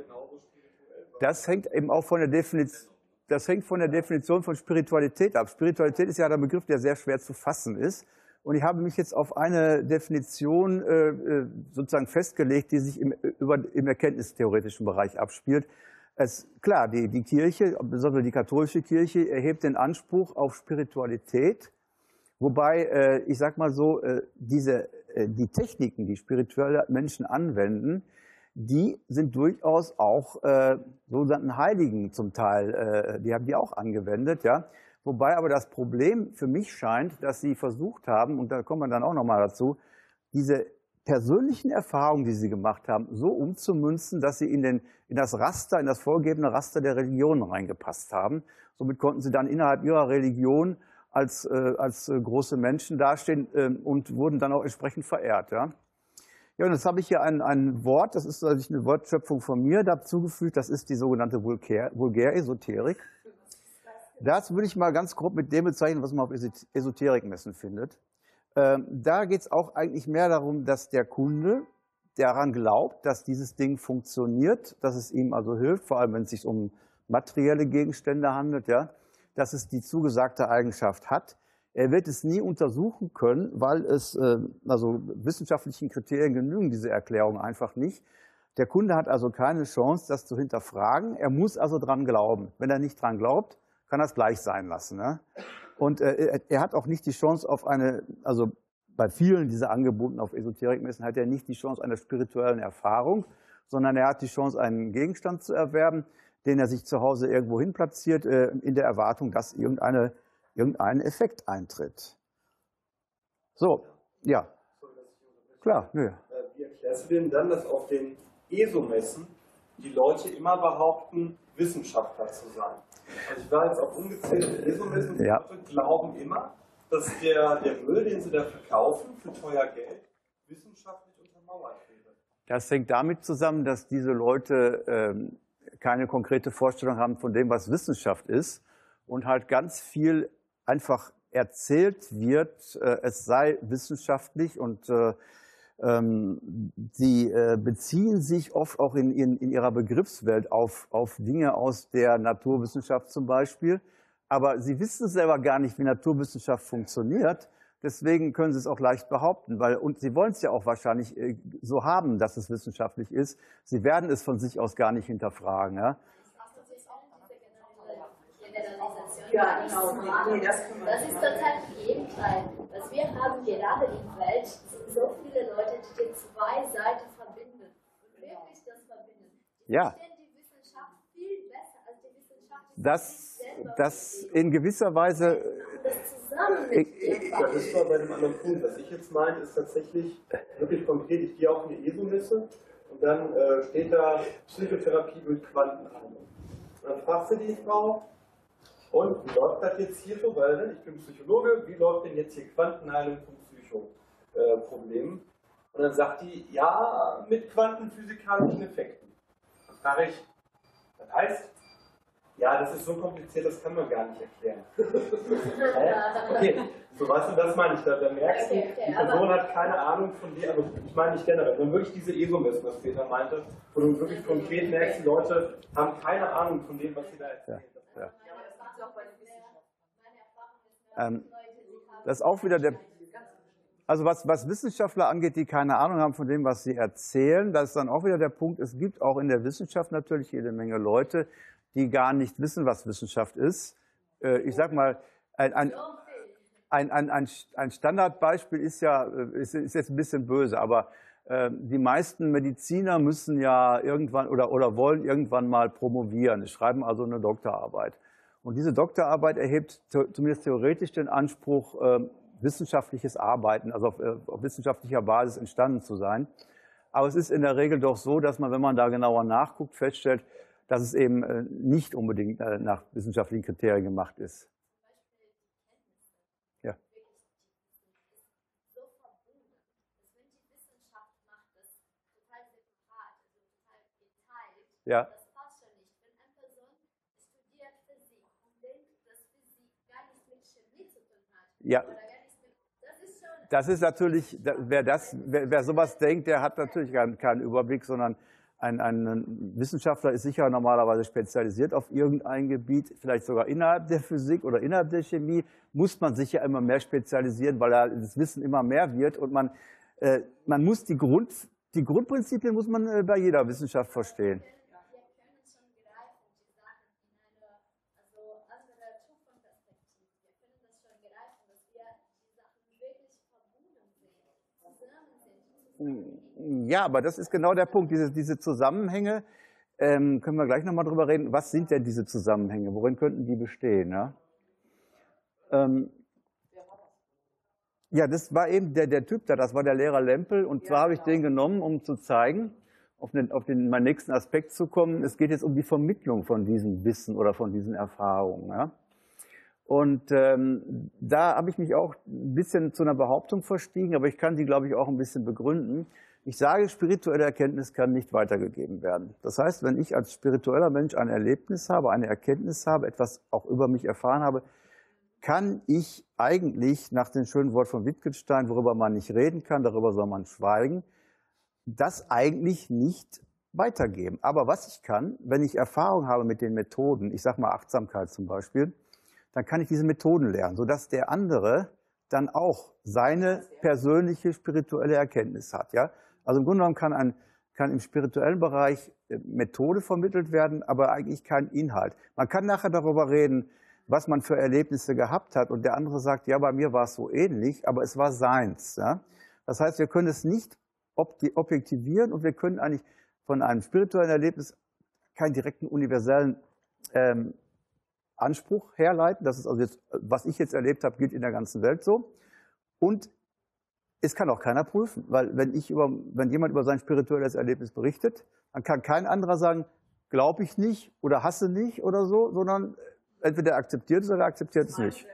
das hängt eben auch von der Definition, das hängt von der Definition von Spiritualität ab. Spiritualität ist ja der Begriff, der sehr schwer zu fassen ist. Und ich habe mich jetzt auf eine Definition äh, äh, sozusagen festgelegt, die sich im, über, im erkenntnistheoretischen Bereich abspielt. Es, klar, die, die Kirche, besonders die katholische Kirche, erhebt den Anspruch auf Spiritualität, wobei, äh, ich sag mal so, äh, diese, äh, die Techniken, die spirituelle Menschen anwenden, die sind durchaus auch äh, sogenannten Heiligen zum Teil, äh, die haben die auch angewendet, ja. Wobei aber das Problem für mich scheint, dass sie versucht haben, und da kommen wir dann auch nochmal dazu, diese persönlichen Erfahrungen, die sie gemacht haben, so umzumünzen, dass sie in, den, in das Raster, in das vorgegebene Raster der Religion reingepasst haben. Somit konnten sie dann innerhalb ihrer Religion als, äh, als äh, große Menschen dastehen äh, und wurden dann auch entsprechend verehrt. Ja? Ja, und jetzt habe ich hier ein, ein Wort, das ist also eine Wortschöpfung von mir dazugefügt, das ist die sogenannte Vulgär-Esoterik. Das würde ich mal ganz grob mit dem bezeichnen, was man auf Esoterikmessen findet. Ähm, da geht es auch eigentlich mehr darum, dass der Kunde daran glaubt, dass dieses Ding funktioniert, dass es ihm also hilft, vor allem wenn es sich um materielle Gegenstände handelt, ja, dass es die zugesagte Eigenschaft hat. Er wird es nie untersuchen können, weil es, äh, also wissenschaftlichen Kriterien genügen diese Erklärung einfach nicht. Der Kunde hat also keine Chance, das zu hinterfragen. Er muss also dran glauben. Wenn er nicht dran glaubt, kann es gleich sein lassen. Ne? Und äh, er hat auch nicht die Chance auf eine, also bei vielen dieser Angeboten auf Esoterikmessen hat er nicht die Chance einer spirituellen Erfahrung, sondern er hat die Chance, einen Gegenstand zu erwerben, den er sich zu Hause irgendwo hin platziert, äh, in der Erwartung, dass irgendeine irgendein Effekt eintritt. So, ja. Klar, nö. Äh, wie erklärst du denn dann, dass auf den ESO-Messen die Leute immer behaupten, Wissenschaftler zu sein? Also ich war jetzt auf ungezählte ESO-Messen und ja. Leute glauben immer, dass der, der Müll, den sie da verkaufen für teuer Geld, wissenschaftlich untermauert wäre. Das hängt damit zusammen, dass diese Leute ähm, keine konkrete Vorstellung haben von dem, was Wissenschaft ist und halt ganz viel einfach erzählt wird, äh, es sei wissenschaftlich und äh, sie äh, beziehen sich oft auch in, in, in ihrer Begriffswelt auf, auf Dinge aus der Naturwissenschaft zum Beispiel. Aber sie wissen selber gar nicht, wie Naturwissenschaft funktioniert. Deswegen können sie es auch leicht behaupten, weil, und sie wollen es ja auch wahrscheinlich so haben, dass es wissenschaftlich ist. Sie werden es von sich aus gar nicht hinterfragen. Ja? Ja, genau. Nee, das, das ist total Gegenteil. Was wir haben gerade im Welt, sind so viele Leute, die die zwei Seiten verbinden. Und wirklich das verbinden. Die ja. die Wissenschaft viel besser als die Wissenschaft. Das, das in gewisser Weise. Das ist zwar bei einem anderen Punkt. Was ich jetzt meine, ist tatsächlich wirklich konkret. Ich gehe auf eine ESO-Messe und dann äh, steht da Psychotherapie mit Quantenheilung. Dann fragst du die Frau, und wie läuft das jetzt hier so? Weil ne, ich bin Psychologe, wie läuft denn jetzt hier Quantenheilung von Psychoproblemen? Und dann sagt die, ja, mit quantenphysikalischen Effekten. Dann frage ich, das heißt, ja, das ist so kompliziert, das kann man gar nicht erklären. okay, so weißt du, das meine ich. Da, da merkst du, die Person hat keine Ahnung von dir, aber ich meine nicht generell, sondern wirklich diese ESO-Messen, was Peter meinte, wo du wirklich konkret merkst, die Leute haben keine Ahnung von dem, was sie da erzählen. Ja, ja. Ähm, das ist auch wieder der. Also was, was Wissenschaftler angeht, die keine Ahnung haben von dem, was sie erzählen, das ist dann auch wieder der Punkt, es gibt auch in der Wissenschaft natürlich jede Menge Leute, die gar nicht wissen, was Wissenschaft ist. Äh, ich sag mal, ein, ein, ein, ein, ein Standardbeispiel ist ja, äh, ist, ist jetzt ein bisschen böse, aber äh, die meisten Mediziner müssen ja irgendwann oder, oder wollen irgendwann mal promovieren, schreiben also eine Doktorarbeit. Und diese Doktorarbeit erhebt zumindest theoretisch den Anspruch, ähm, wissenschaftliches Arbeiten, also auf, äh, auf, wissenschaftlicher Basis entstanden zu sein. Aber es ist in der Regel doch so, dass man, wenn man da genauer nachguckt, feststellt, dass es eben äh, nicht unbedingt äh, nach wissenschaftlichen Kriterien gemacht ist. Ja. Ja. Ja. Das ist natürlich, wer, das, wer, wer sowas denkt, der hat natürlich keinen, keinen Überblick, sondern ein, ein, Wissenschaftler ist sicher normalerweise spezialisiert auf irgendein Gebiet, vielleicht sogar innerhalb der Physik oder innerhalb der Chemie, muss man sich ja immer mehr spezialisieren, weil das Wissen immer mehr wird und man, äh, man muss die, Grund, die Grundprinzipien muss man äh, bei jeder Wissenschaft verstehen. Ja, aber das ist genau der Punkt. Diese, diese Zusammenhänge, ähm, können wir gleich nochmal drüber reden. Was sind denn diese Zusammenhänge? Worin könnten die bestehen? Ja, ähm, ja das war eben der, der Typ da, das war der Lehrer Lempel. Und zwar habe ich den genommen, um zu zeigen, auf den, auf den meinen nächsten Aspekt zu kommen. Es geht jetzt um die Vermittlung von diesem Wissen oder von diesen Erfahrungen. Ja? Und ähm, da habe ich mich auch ein bisschen zu einer Behauptung verstiegen, aber ich kann die, glaube ich, auch ein bisschen begründen. Ich sage, spirituelle Erkenntnis kann nicht weitergegeben werden. Das heißt, wenn ich als spiritueller Mensch ein Erlebnis habe, eine Erkenntnis habe, etwas auch über mich erfahren habe, kann ich eigentlich nach dem schönen Wort von Wittgenstein, worüber man nicht reden kann, darüber soll man schweigen, das eigentlich nicht weitergeben. Aber was ich kann, wenn ich Erfahrung habe mit den Methoden, ich sage mal Achtsamkeit zum Beispiel, dann kann ich diese Methoden lernen, sodass der andere dann auch seine persönliche spirituelle Erkenntnis hat. Ja? Also im Grunde genommen kann, ein, kann im spirituellen Bereich äh, Methode vermittelt werden, aber eigentlich kein Inhalt. Man kann nachher darüber reden, was man für Erlebnisse gehabt hat und der andere sagt, ja, bei mir war es so ähnlich, aber es war seins. Ja? Das heißt, wir können es nicht objektivieren und wir können eigentlich von einem spirituellen Erlebnis keinen direkten universellen ähm, Anspruch herleiten. Das ist also jetzt, was ich jetzt erlebt habe, gilt in der ganzen Welt so. Und es kann auch keiner prüfen, weil wenn ich über, wenn jemand über sein spirituelles Erlebnis berichtet, dann kann kein anderer sagen, glaube ich nicht oder hasse nicht oder so, sondern entweder akzeptiert es oder akzeptiert es nicht.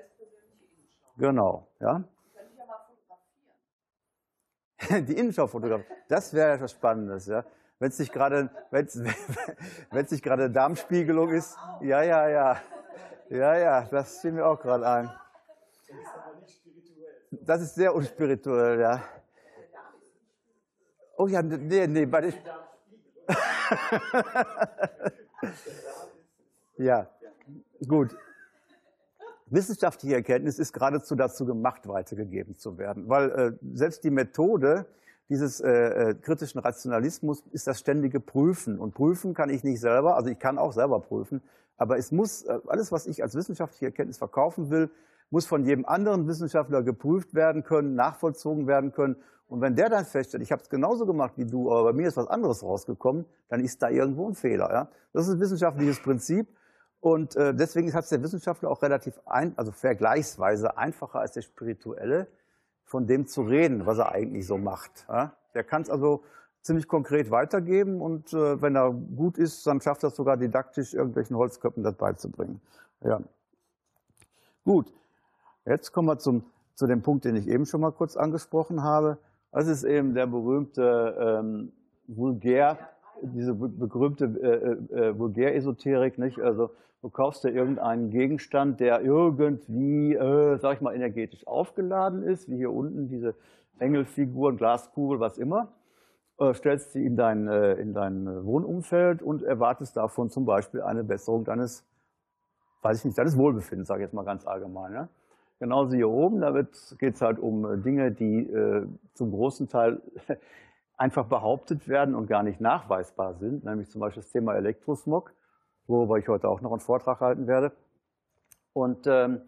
Genau, ja. Die Innenschau fotografieren. Das wäre ja was Spannendes, ja. Wenn es nicht gerade, wenn es nicht gerade Darmspiegelung ist. Ja, ja, ja. Ja, ja, das fiel mir auch gerade ein. Das ist sehr unspirituell, ja. Oh ja, nee, nee, bei ja, gut. Wissenschaftliche Erkenntnis ist geradezu dazu gemacht, weitergegeben zu werden, weil äh, selbst die Methode dieses äh, äh, kritischen Rationalismus ist das ständige Prüfen. Und prüfen kann ich nicht selber, also ich kann auch selber prüfen, aber es muss, äh, alles, was ich als wissenschaftliche Erkenntnis verkaufen will, muss von jedem anderen Wissenschaftler geprüft werden können, nachvollzogen werden können. Und wenn der dann feststellt, ich habe es genauso gemacht wie du, aber bei mir ist was anderes rausgekommen, dann ist da irgendwo ein Fehler. Ja? Das ist ein wissenschaftliches Prinzip. Und äh, deswegen hat es der Wissenschaftler auch relativ, ein, also vergleichsweise einfacher als der Spirituelle, von dem zu reden, was er eigentlich so macht. Ja? Der kann es also ziemlich konkret weitergeben und äh, wenn er gut ist, dann schafft er es sogar didaktisch, irgendwelchen Holzköpfen das beizubringen. Ja. Gut, jetzt kommen wir zum, zu dem Punkt, den ich eben schon mal kurz angesprochen habe. Das ist eben der berühmte ähm, Vulgär, diese berühmte äh, äh, Vulgäresoterik, nicht? Also du kaufst dir irgendeinen Gegenstand, der irgendwie, äh, sag ich mal, energetisch aufgeladen ist, wie hier unten diese Engelfiguren, Glaskugel, was immer, äh, stellst sie in dein, äh, in dein Wohnumfeld und erwartest davon zum Beispiel eine Besserung deines, weiß ich nicht, deines Wohlbefindens, sage ich jetzt mal ganz allgemein. Ja? Genauso hier oben, da geht es halt um äh, Dinge, die äh, zum großen Teil einfach behauptet werden und gar nicht nachweisbar sind, nämlich zum Beispiel das Thema Elektrosmog, worüber ich heute auch noch einen Vortrag halten werde. Und ähm,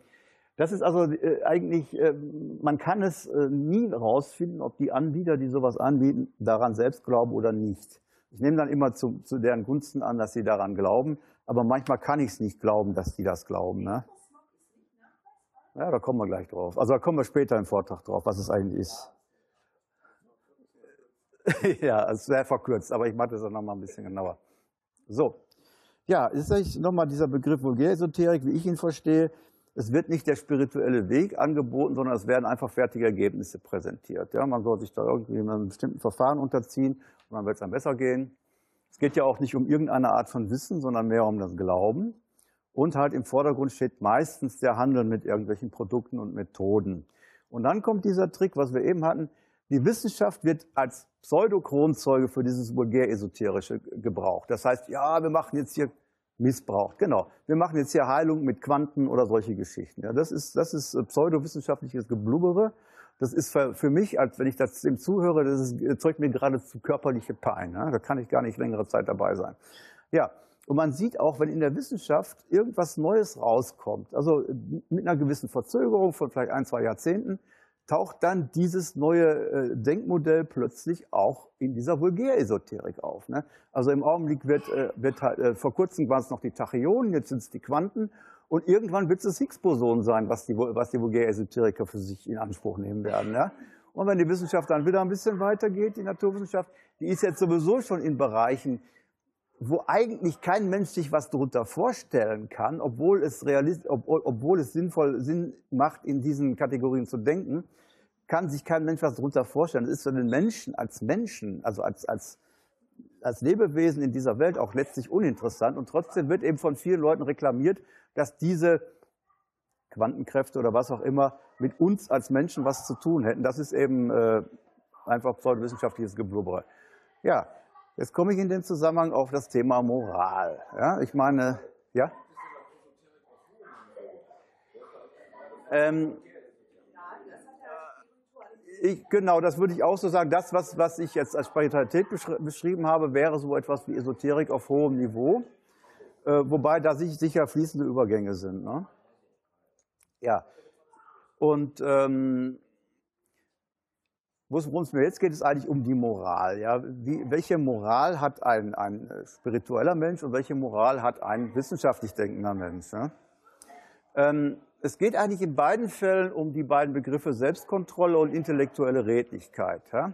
das ist also äh, eigentlich, äh, man kann es äh, nie herausfinden, ob die Anbieter, die sowas anbieten, daran selbst glauben oder nicht. Ich nehme dann immer zu, zu deren Gunsten an, dass sie daran glauben, aber manchmal kann ich es nicht glauben, dass die das glauben. Ne? Ja, da kommen wir gleich drauf. Also da kommen wir später im Vortrag drauf, was es eigentlich ist. ja, es sehr verkürzt, aber ich mache das auch noch mal ein bisschen genauer. So. Ja, ist nochmal dieser Begriff Vulgäresoterik, wie ich ihn verstehe. Es wird nicht der spirituelle Weg angeboten, sondern es werden einfach fertige Ergebnisse präsentiert. Ja, man soll sich da irgendwie einem bestimmten Verfahren unterziehen und dann wird es dann besser gehen. Es geht ja auch nicht um irgendeine Art von Wissen, sondern mehr um das Glauben. Und halt im Vordergrund steht meistens der Handel mit irgendwelchen Produkten und Methoden. Und dann kommt dieser Trick, was wir eben hatten, die Wissenschaft wird als Pseudokronzeuge für dieses vulgär-esoterische gebraucht. Das heißt, ja, wir machen jetzt hier Missbrauch. Genau. Wir machen jetzt hier Heilung mit Quanten oder solche Geschichten. Ja, das ist, das ist pseudowissenschaftliches Geblubbere. Das ist für, für mich, als wenn ich das dem zuhöre, das erzeugt mir geradezu körperliche Pein. Ja, da kann ich gar nicht längere Zeit dabei sein. Ja. Und man sieht auch, wenn in der Wissenschaft irgendwas Neues rauskommt, also mit einer gewissen Verzögerung von vielleicht ein, zwei Jahrzehnten, taucht dann dieses neue äh, Denkmodell plötzlich auch in dieser Vulgäresoterik auf. Ne? Also im Augenblick wird, äh, wird halt, äh, vor kurzem waren es noch die Tachyonen, jetzt sind es die Quanten und irgendwann wird es das Higgs-Boson sein, was die, was die Vulgäresoteriker für sich in Anspruch nehmen werden. Ne? Und wenn die Wissenschaft dann wieder ein bisschen weitergeht, die Naturwissenschaft, die ist jetzt sowieso schon in Bereichen, wo eigentlich kein Mensch sich was darunter vorstellen kann, obwohl es, realist, obwohl, obwohl es sinnvoll Sinn macht, in diesen Kategorien zu denken, kann sich kein Mensch was darunter vorstellen. Das ist für den Menschen als Menschen, also als, als, als Lebewesen in dieser Welt auch letztlich uninteressant. Und trotzdem wird eben von vielen Leuten reklamiert, dass diese Quantenkräfte oder was auch immer mit uns als Menschen was zu tun hätten. Das ist eben äh, einfach pseudowissenschaftliches Geblubbere. Ja, Jetzt komme ich in dem Zusammenhang auf das Thema Moral. Ja, ich meine, ja? Ähm, ich, genau, das würde ich auch so sagen. Das, was, was ich jetzt als Spiritualität beschrieben habe, wäre so etwas wie Esoterik auf hohem Niveau, äh, wobei da sicher fließende Übergänge sind. Ne? Ja, und ähm, Worum es mir jetzt geht, ist eigentlich um die Moral. Ja? Wie, welche Moral hat ein, ein spiritueller Mensch und welche Moral hat ein wissenschaftlich denkender Mensch? Ja? Ähm, es geht eigentlich in beiden Fällen um die beiden Begriffe Selbstkontrolle und intellektuelle Redlichkeit. Ja?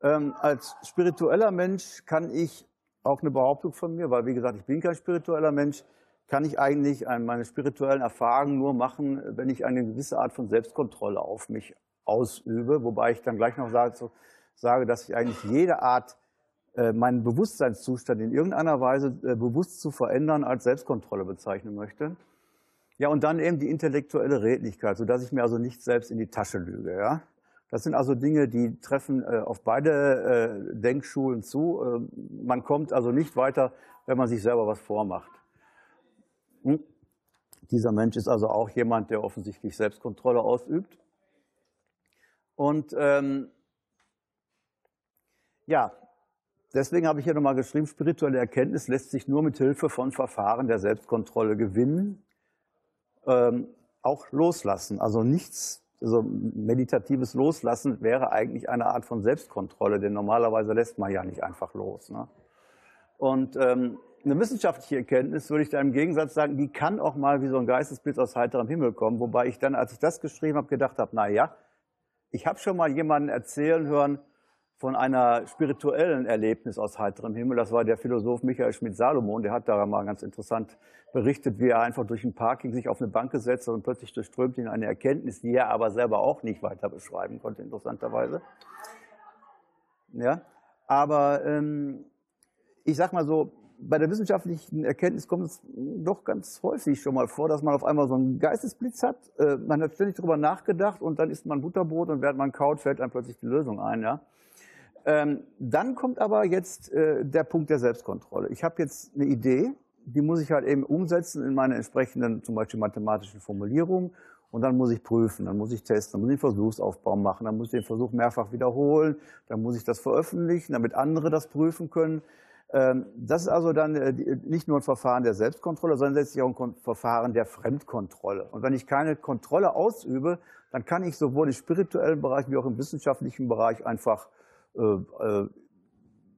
Ähm, als spiritueller Mensch kann ich auch eine Behauptung von mir, weil wie gesagt, ich bin kein spiritueller Mensch, kann ich eigentlich meine spirituellen Erfahrungen nur machen, wenn ich eine gewisse Art von Selbstkontrolle auf mich ausübe, wobei ich dann gleich noch sage, dass ich eigentlich jede Art, äh, meinen Bewusstseinszustand in irgendeiner Weise äh, bewusst zu verändern, als Selbstkontrolle bezeichnen möchte. Ja, und dann eben die intellektuelle Redlichkeit, sodass ich mir also nicht selbst in die Tasche lüge. Ja? Das sind also Dinge, die treffen äh, auf beide Denkschulen zu. Äh, man kommt also nicht weiter, wenn man sich selber was vormacht. Hm? Dieser Mensch ist also auch jemand, der offensichtlich Selbstkontrolle ausübt. Und ähm, ja, deswegen habe ich hier nochmal geschrieben, spirituelle Erkenntnis lässt sich nur mit Hilfe von Verfahren der Selbstkontrolle gewinnen ähm, auch loslassen. Also nichts, also meditatives Loslassen wäre eigentlich eine Art von Selbstkontrolle, denn normalerweise lässt man ja nicht einfach los. Ne? Und ähm, eine wissenschaftliche Erkenntnis, würde ich da im Gegensatz sagen, die kann auch mal wie so ein Geistesblitz aus heiterem Himmel kommen, wobei ich dann, als ich das geschrieben habe, gedacht habe, na ja, ich habe schon mal jemanden erzählen hören, von einer spirituellen Erlebnis aus heiterem Himmel. Das war der Philosoph Michael Schmidt-Salomon. Der hat da mal ganz interessant berichtet, wie er einfach durch ein Parking sich auf eine Bank gesetzt hat und plötzlich durchströmt ihn eine Erkenntnis, die er aber selber auch nicht weiter beschreiben konnte, interessanterweise. Ja, aber ähm, ich sag mal so, bei der wissenschaftlichen Erkenntnis kommt es doch ganz häufig schon mal vor, dass man auf einmal so einen Geistesblitz hat. Äh, man hat ständig darüber nachgedacht und dann isst man Butterbrot und während man kaut, fällt einem plötzlich die Lösung ein. Ja? Ähm, dann kommt aber jetzt äh, der Punkt der Selbstkontrolle. Ich habe jetzt eine Idee, die muss ich halt eben umsetzen in meine entsprechenden, zum Beispiel mathematischen Formulierungen. Und dann muss ich prüfen, dann muss ich testen, dann muss ich einen Versuchsaufbau machen, dann muss ich den Versuch mehrfach wiederholen, dann muss ich das veröffentlichen, damit andere das prüfen können. Ähm, das ist also dann äh, nicht nur ein Verfahren der Selbstkontrolle, sondern letztlich auch ein Verfahren der Fremdkontrolle. Und wenn ich keine Kontrolle ausübe, dann kann ich sowohl im spirituellen Bereich wie auch im wissenschaftlichen Bereich einfach äh, äh,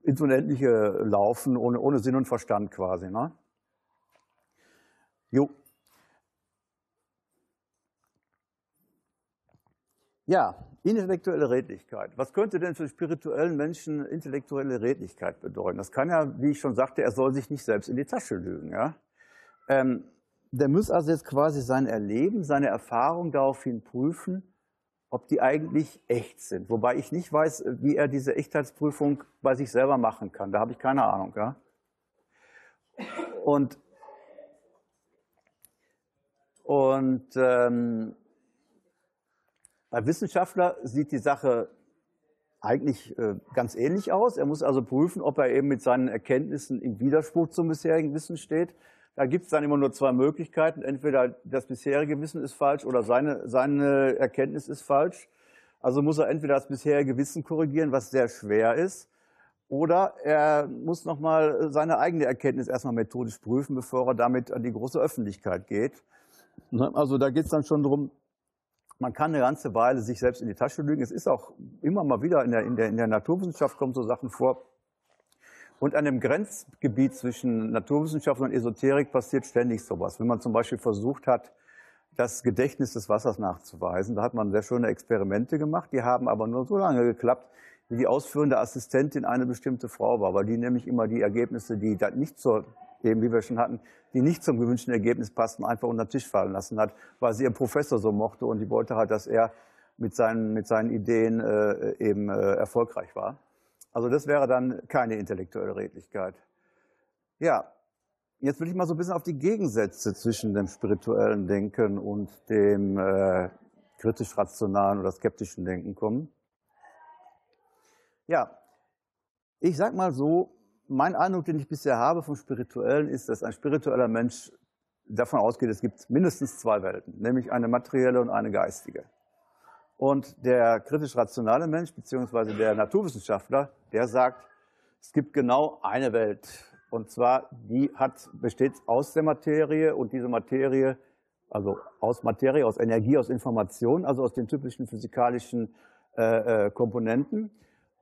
ins Unendliche laufen, ohne, ohne Sinn und Verstand quasi. Ne? Jo. Ja, intellektuelle Redlichkeit. Was könnte denn für spirituellen Menschen intellektuelle Redlichkeit bedeuten? Das kann ja, wie ich schon sagte, er soll sich nicht selbst in die Tasche lügen. Ja? Ähm, der muss also jetzt quasi sein Erleben, seine Erfahrung daraufhin prüfen, ob die eigentlich echt sind. Wobei ich nicht weiß, wie er diese Echtheitsprüfung bei sich selber machen kann. Da habe ich keine Ahnung. Ja? Und, und ähm, bei Wissenschaftler sieht die Sache eigentlich äh, ganz ähnlich aus. Er muss also prüfen, ob er eben mit seinen Erkenntnissen im Widerspruch zum bisherigen Wissen steht. Da gibt es dann immer nur zwei Möglichkeiten. Entweder das bisherige Wissen ist falsch oder seine, seine Erkenntnis ist falsch. Also muss er entweder das bisherige Wissen korrigieren, was sehr schwer ist, oder er muss nochmal seine eigene Erkenntnis erstmal methodisch prüfen, bevor er damit an die große Öffentlichkeit geht. Ne? Also da geht es dann schon darum, man kann eine ganze Weile sich selbst in die Tasche lügen. Es ist auch immer mal wieder in der, in der, in der Naturwissenschaft kommen so Sachen vor, und an dem Grenzgebiet zwischen Naturwissenschaft und Esoterik passiert ständig sowas. Wenn man zum Beispiel versucht hat, das Gedächtnis des Wassers nachzuweisen, da hat man sehr schöne Experimente gemacht, die haben aber nur so lange geklappt, wie die ausführende Assistentin eine bestimmte Frau war, weil die nämlich immer die Ergebnisse, die nicht zur, eben wie wir schon hatten, die nicht zum gewünschten Ergebnis passten, einfach unter den Tisch fallen lassen hat, weil sie ihren Professor so mochte und die wollte halt, dass er mit seinen, mit seinen Ideen äh, eben äh, erfolgreich war. Also das wäre dann keine intellektuelle Redlichkeit. Ja, jetzt will ich mal so ein bisschen auf die Gegensätze zwischen dem spirituellen Denken und dem äh, kritisch-rationalen oder skeptischen Denken kommen. Ja, ich sag mal so, mein Eindruck, den ich bisher habe vom Spirituellen, ist, dass ein spiritueller Mensch davon ausgeht, es gibt mindestens zwei Welten, nämlich eine materielle und eine geistige. Und der kritisch-rationale Mensch, beziehungsweise der Naturwissenschaftler, der sagt, es gibt genau eine Welt. Und zwar, die hat, besteht aus der Materie und diese Materie, also aus Materie, aus Energie, aus Information, also aus den typischen physikalischen äh, äh, Komponenten.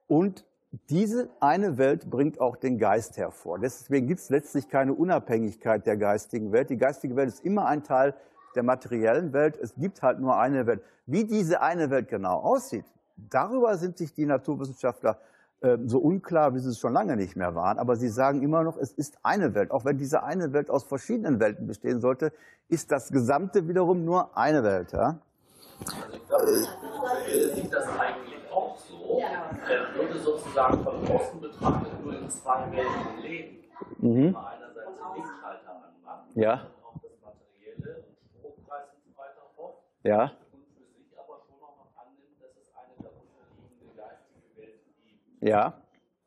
Und diese eine Welt bringt auch den Geist hervor. Deswegen gibt es letztlich keine Unabhängigkeit der geistigen Welt. Die geistige Welt ist immer ein Teil der materiellen Welt. Es gibt halt nur eine Welt. Wie diese eine Welt genau aussieht, darüber sind sich die Naturwissenschaftler äh, so unklar, wie sie es schon lange nicht mehr waren. Aber sie sagen immer noch, es ist eine Welt. Auch wenn diese eine Welt aus verschiedenen Welten bestehen sollte, ist das Gesamte wiederum nur eine Welt. Ja? Also ich glaube, sieht das eigentlich auch so. Er würde sozusagen von außen betrachtet nur in zwei Welten leben. Mhm. Einerseits den Lichtschalter anmachen. Ja. Ja. Und für sich aber schon auch noch annimmt, dass es eine darunterliegende geistige Welt gibt. Ja.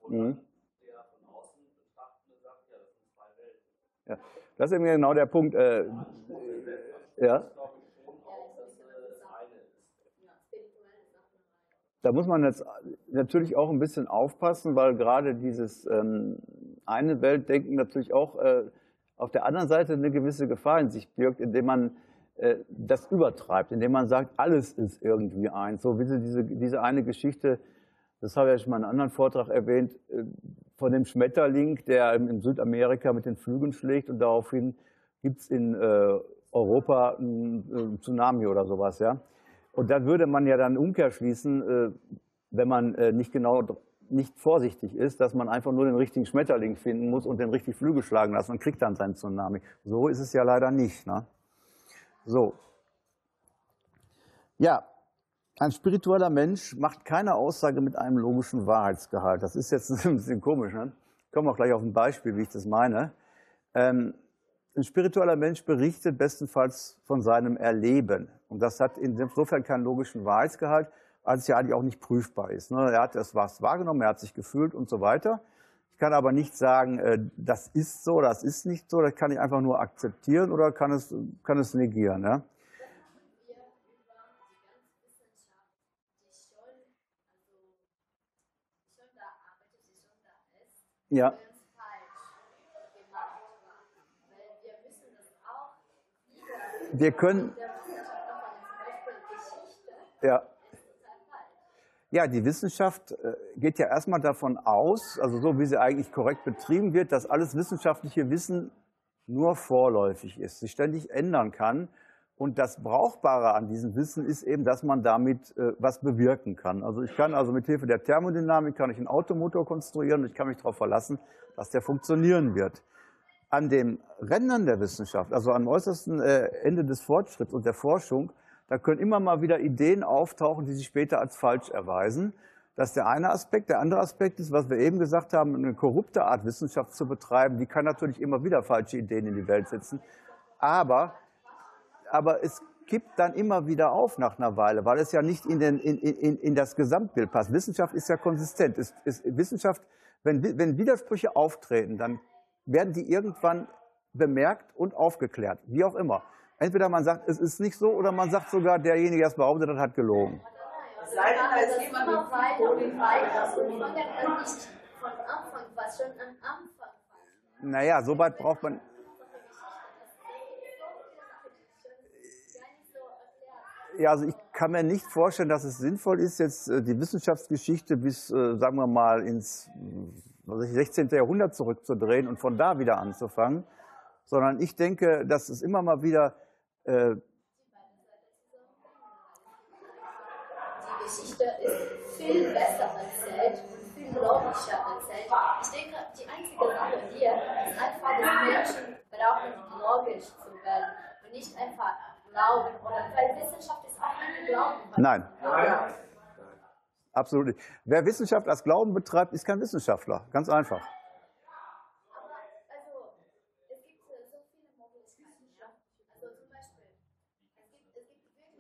Und Mhm. der von außen betrachtende sagt, ja, das sind zwei Welten. ja. Das ist eben genau der Punkt. Äh, ja. Das glaube ich schon auch, dass äh, das eine ist. Da muss man jetzt natürlich auch ein bisschen aufpassen, weil gerade dieses ähm, eine Weltdenken natürlich auch äh, auf der anderen Seite eine gewisse Gefahr in sich birgt, indem man äh, das übertreibt, indem man sagt, alles ist irgendwie eins. So wie diese, diese eine Geschichte, das habe ich ja schon mal in einem anderen Vortrag erwähnt, äh, von dem Schmetterling, der in Südamerika mit den Flügeln schlägt und daraufhin gibt es in äh, Europa einen Tsunami oder sowas, ja. Und da würde man ja dann Umkehr schließen, äh, wenn man äh, nicht genau nicht vorsichtig ist, dass man einfach nur den richtigen Schmetterling finden muss und den richtig Flügel schlagen lassen und kriegt dann seinen Tsunami. So ist es ja leider nicht. Ne? So. Ja, ein spiritueller Mensch macht keine Aussage mit einem logischen Wahrheitsgehalt. Das ist jetzt ein bisschen komisch. Ne? Ich komme auch gleich auf ein Beispiel, wie ich das meine. Ähm, ein spiritueller Mensch berichtet bestenfalls von seinem Erleben. Und das hat insofern keinen logischen Wahrheitsgehalt, als es ja eigentlich auch nicht prüfbar ist. Ne? Er hat das was wahrgenommen, er hat sich gefühlt und so weiter. Ich kann aber nicht sagen, äh, das ist so, das ist nicht so, das kann ich einfach nur akzeptieren oder kann es, kann es negieren. Ja? Ja. Wir können. Ja. Ja, die Wissenschaft äh, geht ja erstmal davon aus, also so wie sie eigentlich korrekt betrieben wird, dass alles wissenschaftliche Wissen nur vorläufig ist, sich ständig ändern kann. Und das Brauchbare an diesem Wissen ist eben, dass man damit äh, was bewirken kann. Also ich kann also mit Hilfe der Thermodynamik kann ich einen Automotor konstruieren und ich kann mich darauf verlassen, dass der funktionieren wird. An dem Rändern der Wissenschaft, also am äußersten äh, Ende des Fortschritts und der Forschung, da können immer mal wieder Ideen auftauchen, die sich später als falsch erweisen. Das ist der eine Aspekt. Der andere Aspekt ist, was wir eben gesagt haben, eine korrupte Art Wissenschaft zu betreiben. Die kann natürlich immer wieder falsche Ideen in die Welt setzen. Aber, aber es kippt dann immer wieder auf nach einer Weile, weil es ja nicht in, den, in, in, in das Gesamtbild passt. Wissenschaft ist ja konsistent. Ist, ist Wissenschaft, wenn, wenn Widersprüche auftreten, dann werden die irgendwann bemerkt und aufgeklärt, wie auch immer. Entweder man sagt, es ist nicht so, oder man sagt sogar, derjenige, der es behauptet hat, hat gelogen. Da ist jemand dann nicht von Anfang, was schon am Anfang war. Naja, so weit braucht man. Ja, also ich kann mir nicht vorstellen, dass es sinnvoll ist, jetzt äh, die Wissenschaftsgeschichte bis, äh, sagen wir mal, ins 16. Jahrhundert zurückzudrehen und von da wieder anzufangen, sondern ich denke, dass es immer mal wieder äh, Die Geschichte ist viel besser erzählt und viel logischer erzählt. Ich denke, die einzige Sache hier ist einfach, dass Menschen brauchen, logisch zu werden und nicht einfach glauben. Oder, weil Wissenschaft ist auch nicht Glauben. Nein. Ja. Absolut nicht. Wer Wissenschaft als Glauben betreibt, ist kein Wissenschaftler. Ganz einfach. Gibt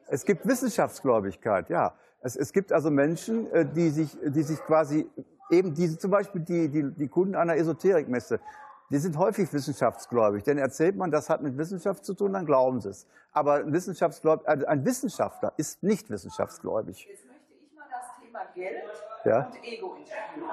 Es gibt Wissenschaftsgläubigkeit, ja. Es, es gibt also Menschen, äh, die sich, die sich quasi eben diese, zum Beispiel die, die, die Kunden einer Esoterikmesse, die sind häufig wissenschaftsgläubig. Denn erzählt man, das hat mit Wissenschaft zu tun, dann glauben sie es. Aber ein, Wissenschaftsgläub, also ein Wissenschaftler ist nicht wissenschaftsgläubig. Thema Geld Ja. und Ego ins Spiel.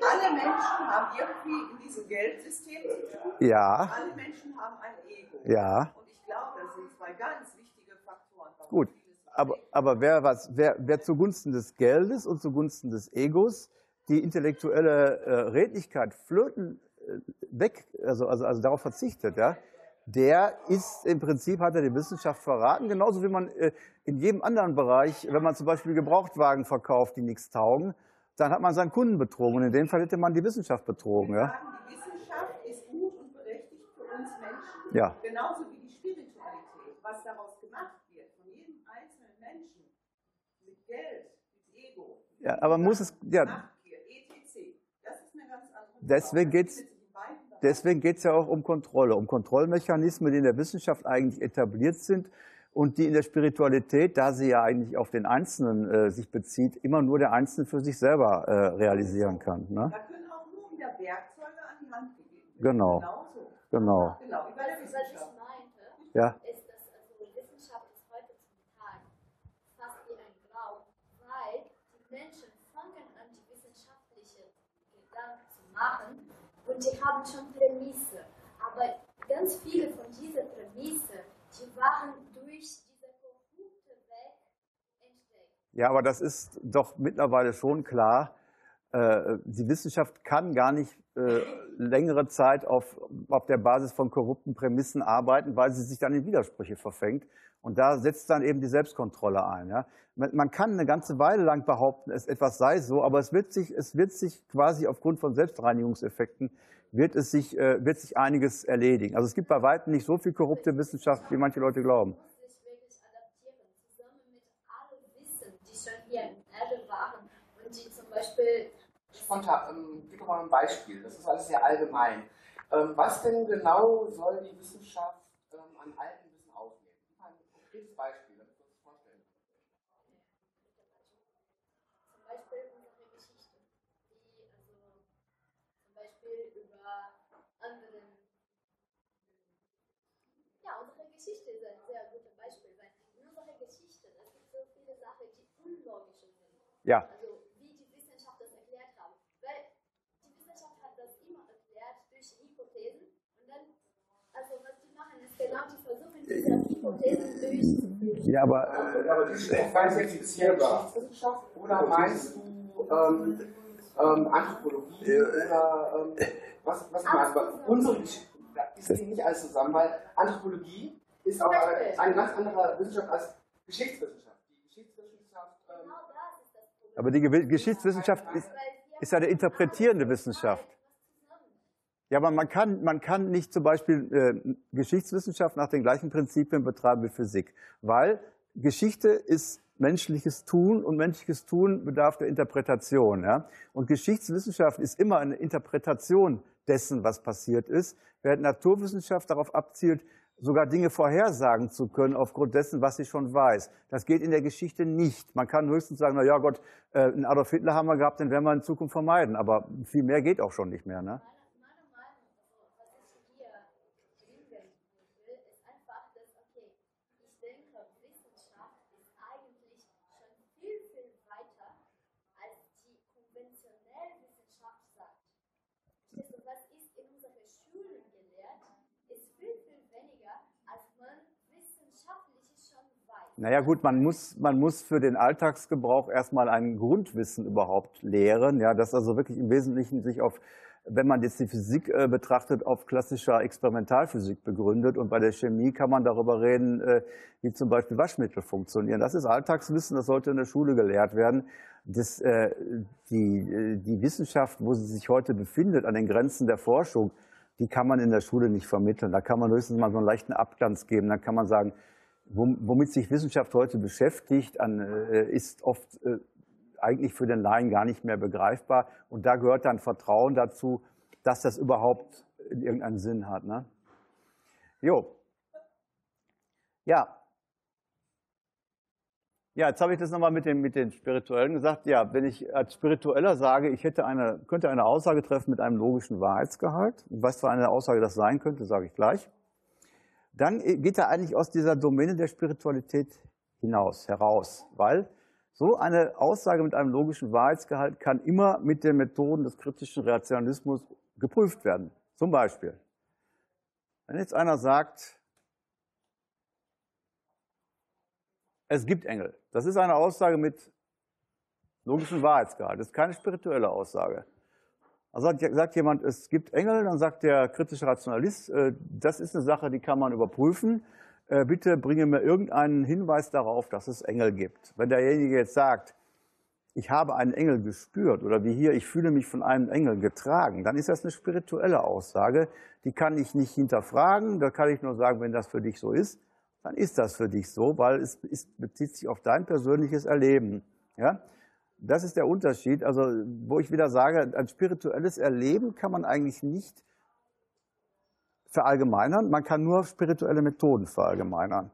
Alle Menschen haben irgendwie in diesem Geldsystem zu tun. Ja, Alle Menschen haben ein Ego. ja. Und ich glaube, das sind zwei ganz wichtige Faktoren. Gut, aber, aber wer, was, wer, wer zugunsten des Geldes und zugunsten des Egos die intellektuelle äh, Redlichkeit flöten äh, weg, also, also, also darauf verzichtet, ja, der ist im Prinzip, hat er die Wissenschaft verraten, genauso wie man äh, in jedem anderen Bereich, wenn man zum Beispiel Gebrauchtwagen verkauft, die nichts taugen, dann hat man seinen Kunden betrogen und in dem Fall hätte man die Wissenschaft betrogen. Wir Ja, sagen, die Wissenschaft ist gut und berechtigt für uns Menschen, Ja. genauso wie die Spiritualität. Was daraus gemacht wird, von jedem einzelnen Menschen, mit Geld, mit Ego, ja aber muss es, ja, Machtgier, etc., das ist eine ganz andere Deswegen Frage. Das Deswegen geht es ja auch um Kontrolle, um Kontrollmechanismen, die in der Wissenschaft eigentlich etabliert sind, und die in der Spiritualität, da sie ja eigentlich auf den Einzelnen äh, sich bezieht, immer nur der Einzelne für sich selber äh, realisieren kann. Ne? Da können auch nur wieder Werkzeuge an die Hand gegeben werden. Genau. Genau. So. Genau. genau. Wissenschaft. Ja. ist, dass also Wissenschaft ist heute zum Tag fast wie ein Grau, weil die Menschen fangen an, die wissenschaftliche Gedanken zu machen und die haben schon Prämisse. Aber ganz viele von dieser Prämisse, die waren durch diese korrupte Weg entdeckt. Ja, aber das ist doch mittlerweile schon klar. Äh, die Wissenschaft kann gar nicht äh, längere Zeit auf, auf der Basis von korrupten Prämissen arbeiten, weil sie sich dann in Widersprüche verfängt. Und da setzt dann eben die Selbstkontrolle ein. Ja. Man kann eine ganze Weile lang behaupten, es etwas sei so, aber es wird sich, es wird sich quasi aufgrund von Selbstreinigungseffekten wird es sich, äh, wird sich einiges erledigen. Also es gibt bei weitem nicht so viel korrupte Wissenschaft, wie manche Leute glauben. Spontan, ähm, gib doch mal ein Beispiel. Das ist alles sehr allgemein. Ähm, was denn genau soll die Wissenschaft ähm, an altem Wissen aufnehmen? Ein konkretes Beispiel, damit wir uns vorstellen. Zum Beispiel unsere Geschichte, die also zum Beispiel über anderen. Ja, unsere Geschichte ist ein sehr gutes Beispiel, weil in unserer Geschichte es gibt so viele Sachen, die unlogisch sind. Ja. Also, wie die Wissenschaft das erklärt haben. Weil die Wissenschaft hat das immer erklärt durch Hypothesen und dann, also was die machen, ist genau, die versuchen diese Hypothesen durchzuführen. Ja, aber. Äh, aber die ist verifizierbar. Wissenschaft oder meinst du ähm, ähm, Anthropologie oder ähm, was, was meinst du? Unsere Geschichte ist nicht alles zusammen, weil Anthropologie ist auch eine ganz andere Wissenschaft als Geschichtswissenschaft. Aber die Geschichtswissenschaft ist, ist eine interpretierende Wissenschaft. Ja, aber man kann, man kann nicht zum Beispiel äh, Geschichtswissenschaft nach den gleichen Prinzipien betreiben wie Physik, weil Geschichte ist menschliches Tun und menschliches Tun bedarf der Interpretation. Ja? Und Geschichtswissenschaft ist immer eine Interpretation dessen, was passiert ist, während Naturwissenschaft darauf abzielt, sogar Dinge vorhersagen zu können aufgrund dessen, was sie schon weiß. Das geht in der Geschichte nicht. Man kann höchstens sagen, na ja Gott, äh, einen Adolf Hitler haben wir gehabt, den werden wir in Zukunft vermeiden. Aber viel mehr geht auch schon nicht mehr. Ne? Naja gut, man muss, man muss für den Alltagsgebrauch erstmal ein Grundwissen überhaupt lehren, ja, das also wirklich im Wesentlichen sich auf, wenn man jetzt die Physik äh, betrachtet, auf klassischer Experimentalphysik begründet. Und bei der Chemie kann man darüber reden, äh, wie zum Beispiel Waschmittel funktionieren. Das ist Alltagswissen, das sollte in der Schule gelehrt werden. Das, äh, die, äh, die Wissenschaft, wo sie sich heute befindet, an den Grenzen der Forschung, die kann man in der Schule nicht vermitteln. Da kann man höchstens mal so einen leichten Abglanz geben. Dann kann man sagen, womit sich Wissenschaft heute beschäftigt, an, äh, ist oft äh, eigentlich für den Laien gar nicht mehr begreifbar. Und da gehört dann Vertrauen dazu, dass das überhaupt irgendeinen Sinn hat. Ne? Jo. Ja. Ja, jetzt habe ich das nochmal mit den, mit den Spirituellen gesagt. Ja, wenn ich als Spiritueller sage, ich hätte eine, könnte eine Aussage treffen mit einem logischen Wahrheitsgehalt, was für eine Aussage das sein könnte, sage ich gleich dann geht er eigentlich aus dieser Domäne der Spiritualität hinaus, heraus, weil so eine Aussage mit einem logischen Wahrheitsgehalt kann immer mit den Methoden des kritischen Rationalismus geprüft werden. Zum Beispiel, wenn jetzt einer sagt, es gibt Engel, das ist eine Aussage mit logischem Wahrheitsgehalt, das ist keine spirituelle Aussage. Also sagt jemand, es gibt Engel, dann sagt der kritische Rationalist, äh, das ist eine Sache, die kann man überprüfen. Äh, bitte bringe mir irgendeinen Hinweis darauf, dass es Engel gibt. Wenn derjenige jetzt sagt, ich habe einen Engel gespürt oder wie hier, ich fühle mich von einem Engel getragen, dann ist das eine spirituelle Aussage. Die kann ich nicht hinterfragen, da kann ich nur sagen, wenn das für dich so ist, dann ist das für dich so, weil es ist, bezieht sich auf dein persönliches Erleben. Ja? Das ist der Unterschied. Also, wo ich wieder sage, ein spirituelles Erleben kann man eigentlich nicht verallgemeinern. Man kann nur spirituelle Methoden verallgemeinern.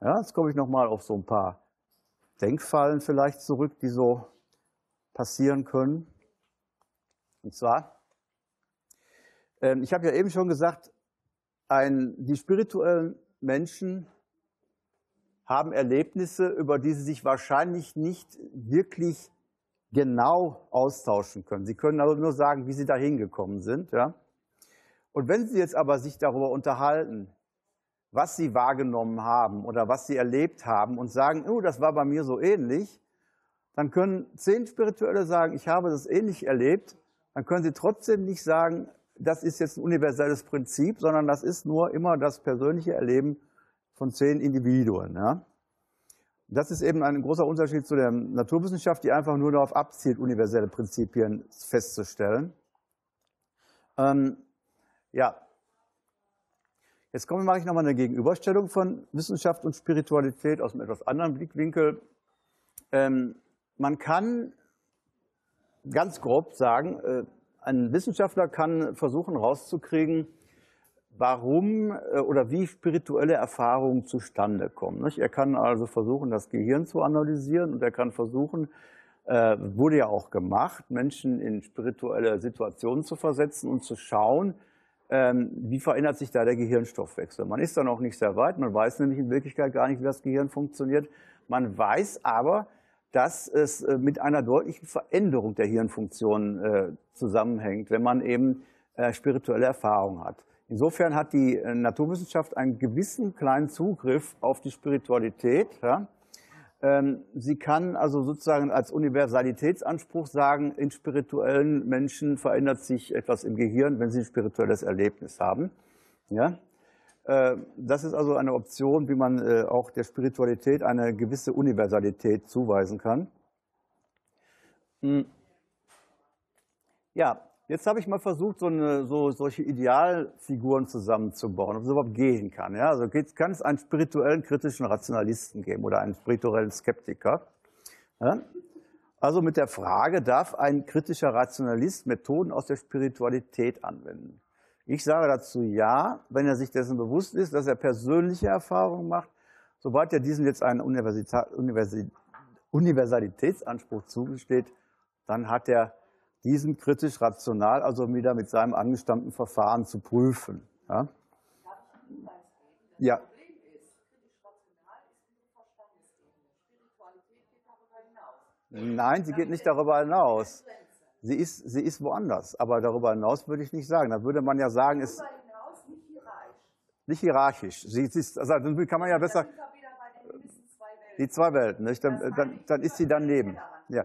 Ja, jetzt komme ich nochmal auf so ein paar Denkfallen vielleicht zurück, die so passieren können. Und zwar, ähm, ich habe ja eben schon gesagt, ein, die spirituellen Menschen haben Erlebnisse, über die sie sich wahrscheinlich nicht wirklich genau austauschen können. Sie können also nur sagen, wie sie da hingekommen sind. Ja? Und wenn sie jetzt aber sich darüber unterhalten, was sie wahrgenommen haben oder was sie erlebt haben und sagen, oh, das war bei mir so ähnlich, dann können zehn Spirituelle sagen, ich habe das ähnlich erlebt, dann können sie trotzdem nicht sagen, das ist jetzt ein universelles Prinzip, sondern das ist nur immer das persönliche Erleben von zehn Individuen. Ja? Das ist eben ein großer Unterschied zu der Naturwissenschaft, die einfach nur darauf abzielt, universelle Prinzipien festzustellen. Ähm, ja, jetzt komme, mache ich nochmal eine Gegenüberstellung von Wissenschaft und Spiritualität aus einem etwas anderen Blickwinkel. Ähm, man kann ganz grob sagen, äh, ein Wissenschaftler kann versuchen rauszukriegen, warum äh, oder wie spirituelle Erfahrungen zustande kommen. Er kann also versuchen, das Gehirn zu analysieren und er kann versuchen, äh, wurde ja auch gemacht, Menschen in spirituelle Situationen zu versetzen und zu schauen, ähm, wie verändert sich da der Gehirnstoffwechsel. Man ist da noch nicht sehr weit, man weiß nämlich in Wirklichkeit gar nicht, wie das Gehirn funktioniert. Man weiß aber, dass es äh, mit einer deutlichen Veränderung der Hirnfunktion zusammenhängt, wenn man eben spirituelle Erfahrungen hat. Insofern hat die äh, Naturwissenschaft einen gewissen kleinen Zugriff auf die Spiritualität. Ja? Ähm, sie kann also sozusagen als Universalitätsanspruch sagen, in spirituellen Menschen verändert sich etwas im Gehirn, wenn sie ein spirituelles Erlebnis haben. Ja? Äh, das ist also eine Option, wie man äh, auch der Spiritualität eine gewisse Universalität zuweisen kann. Hm. Ja, Jetzt habe ich mal versucht, so, eine, so solche Idealfiguren zusammenzubauen, ob es überhaupt gehen kann. Ja? Also kann es einen spirituellen kritischen Rationalisten geben oder einen spirituellen Skeptiker. Ja? Also mit der Frage, darf ein kritischer Rationalist Methoden aus der Spiritualität anwenden? Ich sage dazu ja, wenn er sich dessen bewusst ist, dass er persönliche Erfahrungen macht. Sobald er diesen jetzt einen Universalitätsanspruch zugesteht, dann hat er diesen kritisch rational also wieder mit seinem angestammten Verfahren zu prüfen. Ja? ja. Nein, sie geht nicht darüber hinaus. Sie ist, sie ist woanders, aber darüber hinaus würde ich nicht sagen. Da würde man ja sagen, ist nicht hierarchisch. Sie ist, also dann kann man ja besser die zwei Welten. Nicht? Dann, dann, dann ist sie daneben. Ja.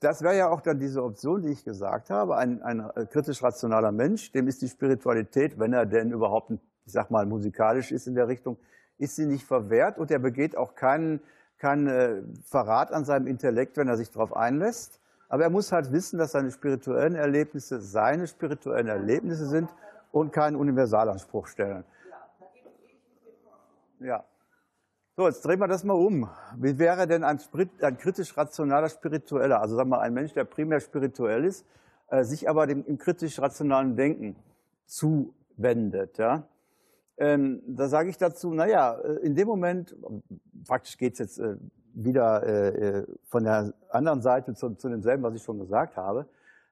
Das wäre ja auch dann diese Option, die ich gesagt habe. Ein, ein äh, kritisch-rationaler Mensch, dem ist die Spiritualität, wenn er denn überhaupt, ich sag mal, musikalisch ist in der Richtung, ist sie nicht verwehrt und er begeht auch keinen, keinen äh, Verrat an seinem Intellekt, wenn er sich darauf einlässt. Aber er muss halt wissen, dass seine spirituellen Erlebnisse seine spirituellen Erlebnisse sind und keinen Universalanspruch stellen. Ja. So, jetzt drehen wir das mal um. Wie wäre denn ein, ein kritisch rationaler Spiritueller, also sagen wir mal ein Mensch, der primär spirituell ist, äh, sich aber dem im kritisch rationalen Denken zuwendet? Ja? Ähm, da sage ich dazu, naja, äh, in dem Moment, praktisch geht es jetzt äh, wieder äh, äh, von der anderen Seite zu, zu demselben, was ich schon gesagt habe.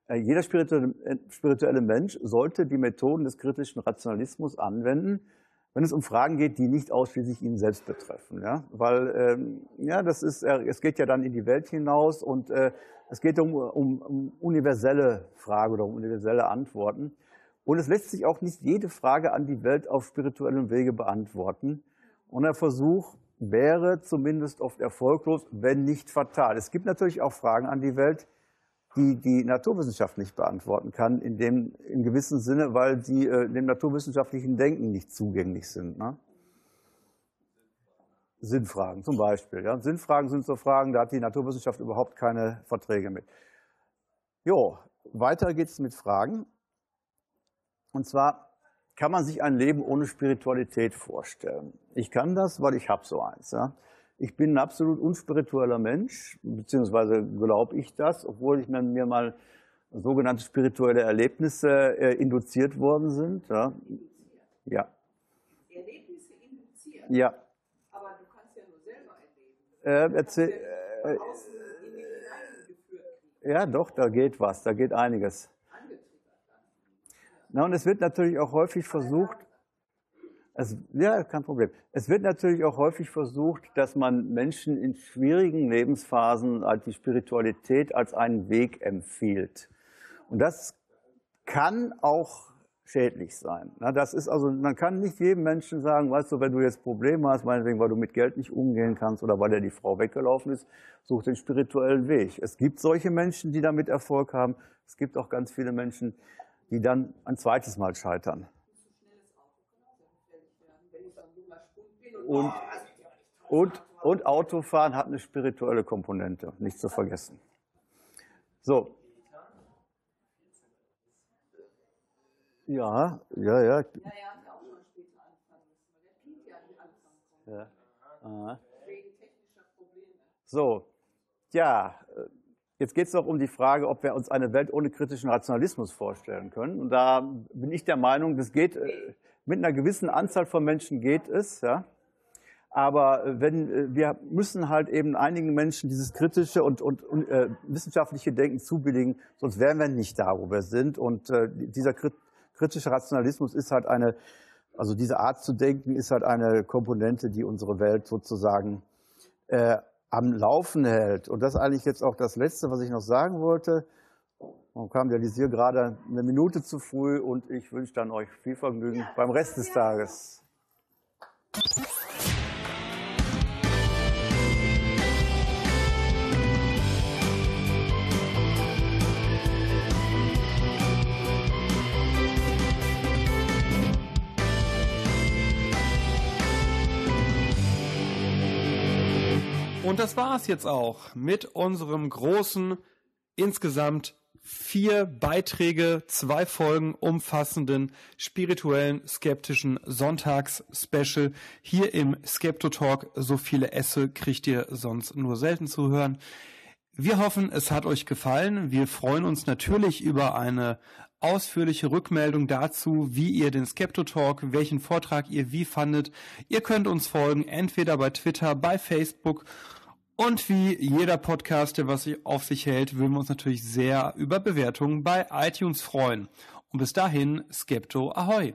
Äh, jeder spirituelle, spirituelle Mensch sollte die Methoden des kritischen Rationalismus anwenden, wenn es um Fragen geht, die nicht ausschließlich ihn selbst betreffen. Ja? Weil ähm, ja, das ist, äh, es geht ja dann in die Welt hinaus und äh, es geht um, um, um universelle Fragen oder um universelle Antworten. Und es lässt sich auch nicht jede Frage an die Welt auf spirituellem Wege beantworten. Und der Versuch wäre zumindest oft erfolglos, wenn nicht fatal. Es gibt natürlich auch Fragen an die Welt, die die Naturwissenschaft nicht beantworten kann, in dem in gewissem Sinne, weil sie äh, dem naturwissenschaftlichen Denken nicht zugänglich sind. Ne? Sinnfragen zum Beispiel. Ja? Sinnfragen sind so Fragen, da hat die Naturwissenschaft überhaupt keine Verträge mit. Jo, weiter geht's mit Fragen. Und zwar kann man sich ein Leben ohne Spiritualität vorstellen. Ich kann das, weil ich habe so eins. Ja? Ich bin ein absolut unspiritueller Mensch, beziehungsweise glaube ich das, obwohl ich mir, mal sogenannte spirituelle Erlebnisse äh, induziert worden sind. Ja. ja. Erlebnisse induziert? Ja. Aber du kannst äh, erzähl, äh, ja, doch, da geht was, da geht einiges. Na, und es wird natürlich auch häufig versucht, es, ja, kein Problem. Es wird natürlich auch häufig versucht, dass man Menschen in schwierigen Lebensphasen die Spiritualität als einen Weg empfiehlt. Und das kann auch schädlich sein. Das ist also, man kann nicht jedem Menschen sagen, weißt du, wenn du jetzt Probleme hast, meinetwegen, weil du mit Geld nicht umgehen kannst oder weil dir die Frau weggelaufen ist, such den spirituellen Weg. Es gibt solche Menschen, die damit Erfolg haben. Es gibt auch ganz viele Menschen, die dann ein zweites Mal scheitern. Und, und, und Autofahren hat eine spirituelle Komponente, nicht zu vergessen. So. Ja, ja, ja. Ja. Aha. So, ja, jetzt geht es noch um die Frage, ob wir uns eine Welt ohne kritischen Rationalismus vorstellen können. Und da bin ich der Meinung, das geht äh, mit einer gewissen Anzahl von Menschen geht es, ja. Aber äh, wenn äh, wir müssen halt eben einigen Menschen dieses kritische und, und, und äh, wissenschaftliche Denken zubilligen, sonst wären wir nicht da, wo wir sind. Und äh, dieser kritische Rationalismus ist halt eine, also diese Art zu denken ist halt eine Komponente, die unsere Welt sozusagen äh, am Laufen hält. Und das ist eigentlich jetzt auch das Letzte, was ich noch sagen wollte. Man kam der Lisier gerade eine Minute zu früh und ich wünsche dann euch viel Vergnügen beim Rest des Tages. Und das war es jetzt auch mit unserem großen, insgesamt vier Beiträge, zwei Folgen umfassenden spirituellen, skeptischen Sonntags-Special hier im Skepto-Talk. So viele Esse kriegt ihr sonst nur selten zu hören. Wir hoffen, es hat euch gefallen. Wir freuen uns natürlich über eine ausführliche Rückmeldung dazu, wie ihr den Skepto Talk, welchen Vortrag ihr wie fandet. Ihr könnt uns folgen, entweder bei Twitter, bei Facebook und wie jeder Podcast, der was auf sich hält, würden wir uns natürlich sehr über Bewertungen bei iTunes freuen. Und bis dahin, Skepto Ahoi!